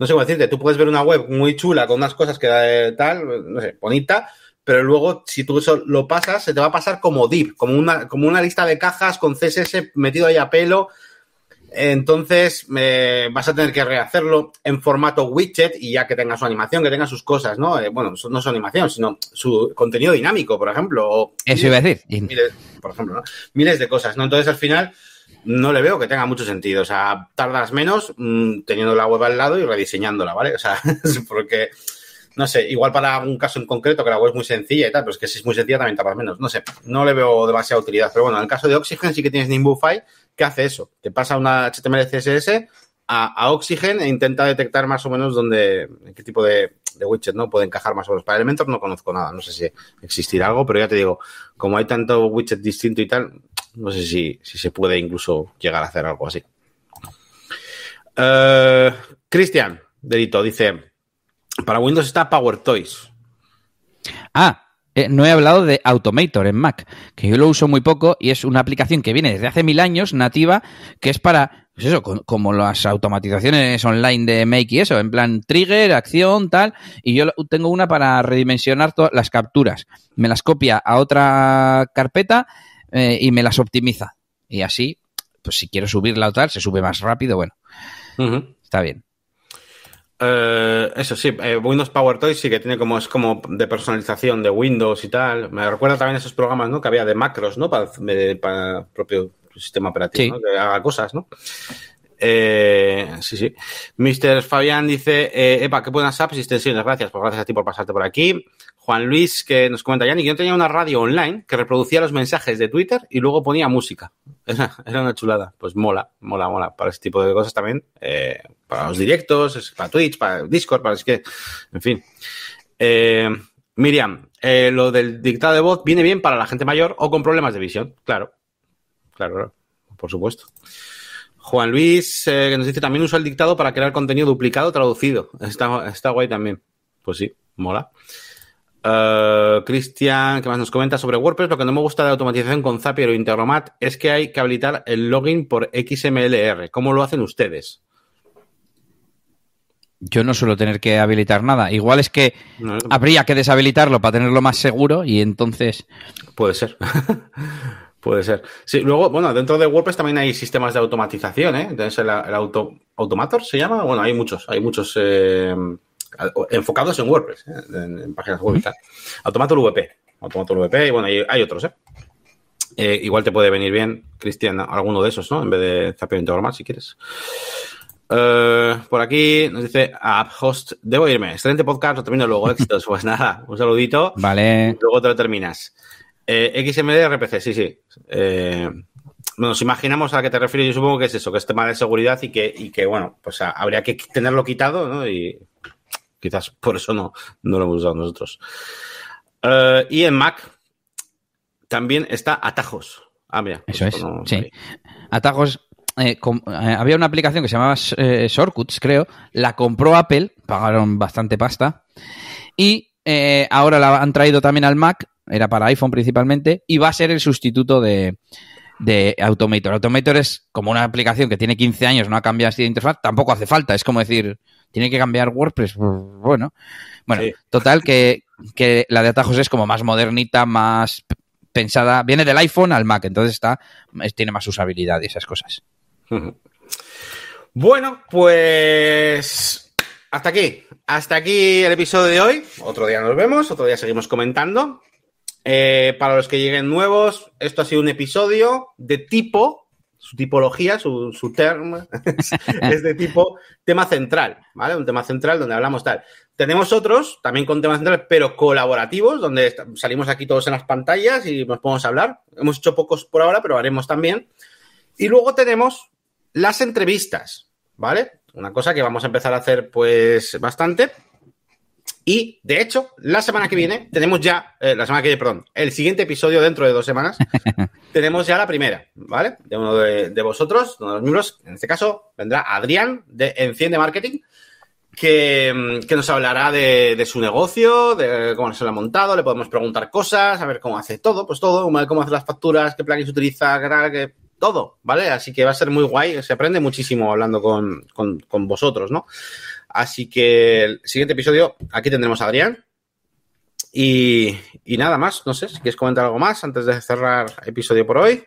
no sé cómo decirte, tú puedes ver una web muy chula con unas cosas que da tal, no sé, bonita, pero luego si tú eso lo pasas, se te va a pasar como div, como una, como una lista de cajas con CSS metido ahí a pelo. Entonces vas a tener que rehacerlo en formato widget y ya que tenga su animación, que tenga sus cosas, ¿no? Eh, bueno, no su animación, sino su contenido dinámico, por ejemplo. O Eso iba a decir. Miles, por ejemplo, ¿no? Miles de cosas, ¿no? Entonces al final no le veo que tenga mucho sentido. O sea, tardas menos mmm, teniendo la web al lado y rediseñándola, ¿vale? O sea, *laughs* porque, no sé, igual para un caso en concreto que la web es muy sencilla y tal, pero es que si es muy sencilla también tardas menos. No sé, no le veo demasiada utilidad. Pero bueno, en el caso de Oxygen sí que tienes Nimbufy que hace eso. Te pasa una HTML CSS a, a, Oxygen e intenta detectar más o menos dónde, qué tipo de, de widget no puede encajar más o menos. Para Elementor no conozco nada, no sé si existirá algo, pero ya te digo, como hay tanto widget distinto y tal, no sé si, si se puede incluso llegar a hacer algo así. Uh, Cristian, Delito, dice, para Windows está PowerToys. Ah, eh, no he hablado de Automator en Mac, que yo lo uso muy poco y es una aplicación que viene desde hace mil años, nativa, que es para, pues eso, con, como las automatizaciones online de Make y eso, en plan trigger, acción, tal, y yo tengo una para redimensionar todas las capturas. Me las copia a otra carpeta eh, y me las optimiza. Y así, pues si quiero subirla o tal, se sube más rápido, bueno, uh -huh. está bien. Uh, eso sí, eh, Windows PowerToys sí que tiene como es como de personalización de Windows y tal. Me recuerda también esos programas, ¿no? Que había de macros, ¿no? Para, para el propio sistema operativo, Sí. ¿no? Que haga cosas, ¿no? Eh, sí, sí. Mr. Fabián dice, eh, Epa, qué buenas apps y extensiones. Gracias, pues gracias a ti por pasarte por aquí. Juan Luis, que nos comenta, Yanni, que yo tenía una radio online que reproducía los mensajes de Twitter y luego ponía música. Era, *laughs* era una chulada. Pues mola, mola, mola. Para ese tipo de cosas también. Para los directos, para Twitch, para Discord, para es que, en fin. Eh, Miriam, eh, lo del dictado de voz viene bien para la gente mayor o con problemas de visión. Claro, claro, claro. por supuesto. Juan Luis, eh, que nos dice también usa el dictado para crear contenido duplicado traducido. Está, está guay también. Pues sí, mola. Cristian, que más nos comenta sobre WordPress, lo que no me gusta de automatización con Zapier o Integromat es que hay que habilitar el login por XMLR. ¿Cómo lo hacen ustedes? Yo no suelo tener que habilitar nada. Igual es que no, habría que deshabilitarlo para tenerlo más seguro y entonces. Puede ser. *laughs* Puede ser. Sí, luego, bueno, dentro de WordPress también hay sistemas de automatización, ¿eh? Entonces el, el auto, Automator se llama. Bueno, hay muchos, hay muchos eh, enfocados en WordPress, ¿eh? en, en, páginas web y tal. Automator VP. Automator VP, y bueno, hay, hay otros, ¿eh? ¿eh? Igual te puede venir bien, Cristian, alguno de esos, ¿no? En vez de Zapier Integromat, si quieres. Uh, por aquí nos dice AppHost, debo irme. Excelente podcast, lo termino luego. Éxitos. *laughs* Pues nada, un saludito. Vale. Luego te lo terminas. Eh, XML RPC, sí, sí. Eh, nos imaginamos a qué te refieres. Yo supongo que es eso, que es tema de seguridad y que, y que bueno, pues a, habría que tenerlo quitado, ¿no? Y quizás por eso no, no lo hemos usado nosotros. Uh, y en Mac también está Atajos. Ah, mira. Eso es. No, sí. Ahí. Atajos eh, com, eh, había una aplicación que se llamaba eh, Shortcuts, creo, la compró Apple, pagaron bastante pasta, y eh, ahora la han traído también al Mac, era para iPhone principalmente, y va a ser el sustituto de, de Automator. Automator es como una aplicación que tiene 15 años, no ha cambiado así de interfaz, tampoco hace falta. Es como decir, tiene que cambiar WordPress. Bueno, bueno, Sí. total que, que la de atajos es como más modernita, más pensada. Viene del iPhone al Mac, entonces está, es- tiene más usabilidad y esas cosas. *laughs* Bueno, pues hasta aquí. Hasta aquí el episodio de hoy. Otro día nos vemos, otro día seguimos comentando. Eh, para los que lleguen nuevos, esto ha sido un episodio de tipo, su tipología, su, su term, *laughs* es, de tipo tema central, ¿vale? Un tema central donde hablamos tal. Tenemos otros, también con temas centrales, pero colaborativos, donde salimos aquí todos en las pantallas y nos podemos hablar. Hemos hecho pocos por ahora, pero haremos también. Y luego tenemos las entrevistas, ¿vale? Una cosa que vamos a empezar a hacer pues bastante. Y de hecho, la semana que viene tenemos ya, eh, la semana que viene, perdón, el siguiente episodio dentro de dos semanas, *laughs* tenemos ya la primera, ¿vale? De uno de, de vosotros, uno de los miembros, en este caso vendrá Adrián de Enciende Marketing, que, mm, que nos hablará de, de su negocio, de cómo se lo ha montado, le podemos preguntar cosas, a ver cómo hace todo, pues todo, cómo hace las facturas, qué plugins utiliza, qué tal, qué- todo, ¿vale? Así que va a ser muy guay, se aprende muchísimo hablando con, con- vosotros, ¿no? Así que el siguiente episodio, aquí tendremos a Adrián. Y, y nada más, no sé si quieres comentar algo más antes de cerrar episodio por hoy.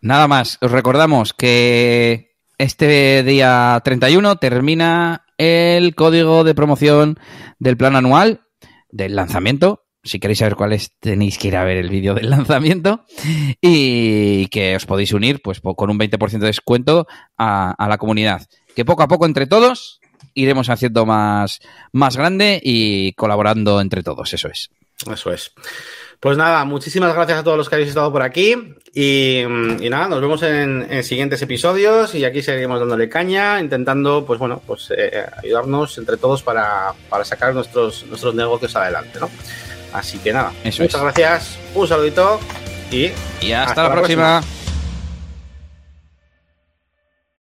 Nada más, os recordamos que este día 31 termina el código de promoción del plan anual del lanzamiento. Si queréis saber cuál es, tenéis que ir a ver el vídeo del lanzamiento y que os podéis unir pues con un 20% de descuento a, la comunidad. Que poco a poco entre todos iremos haciendo más, más grande y colaborando entre todos, eso es. Eso es. Pues nada, muchísimas gracias a todos los que habéis estado por aquí. Y, mm, nada, nos vemos en, en siguientes episodios y aquí seguiremos dándole caña, intentando, pues bueno, pues eh, ayudarnos entre todos para, para sacar nuestros, nuestros negocios adelante, ¿no? Así que nada, Eso muchas es. gracias, un saludito y Y hasta, Hasta la la próxima. próxima.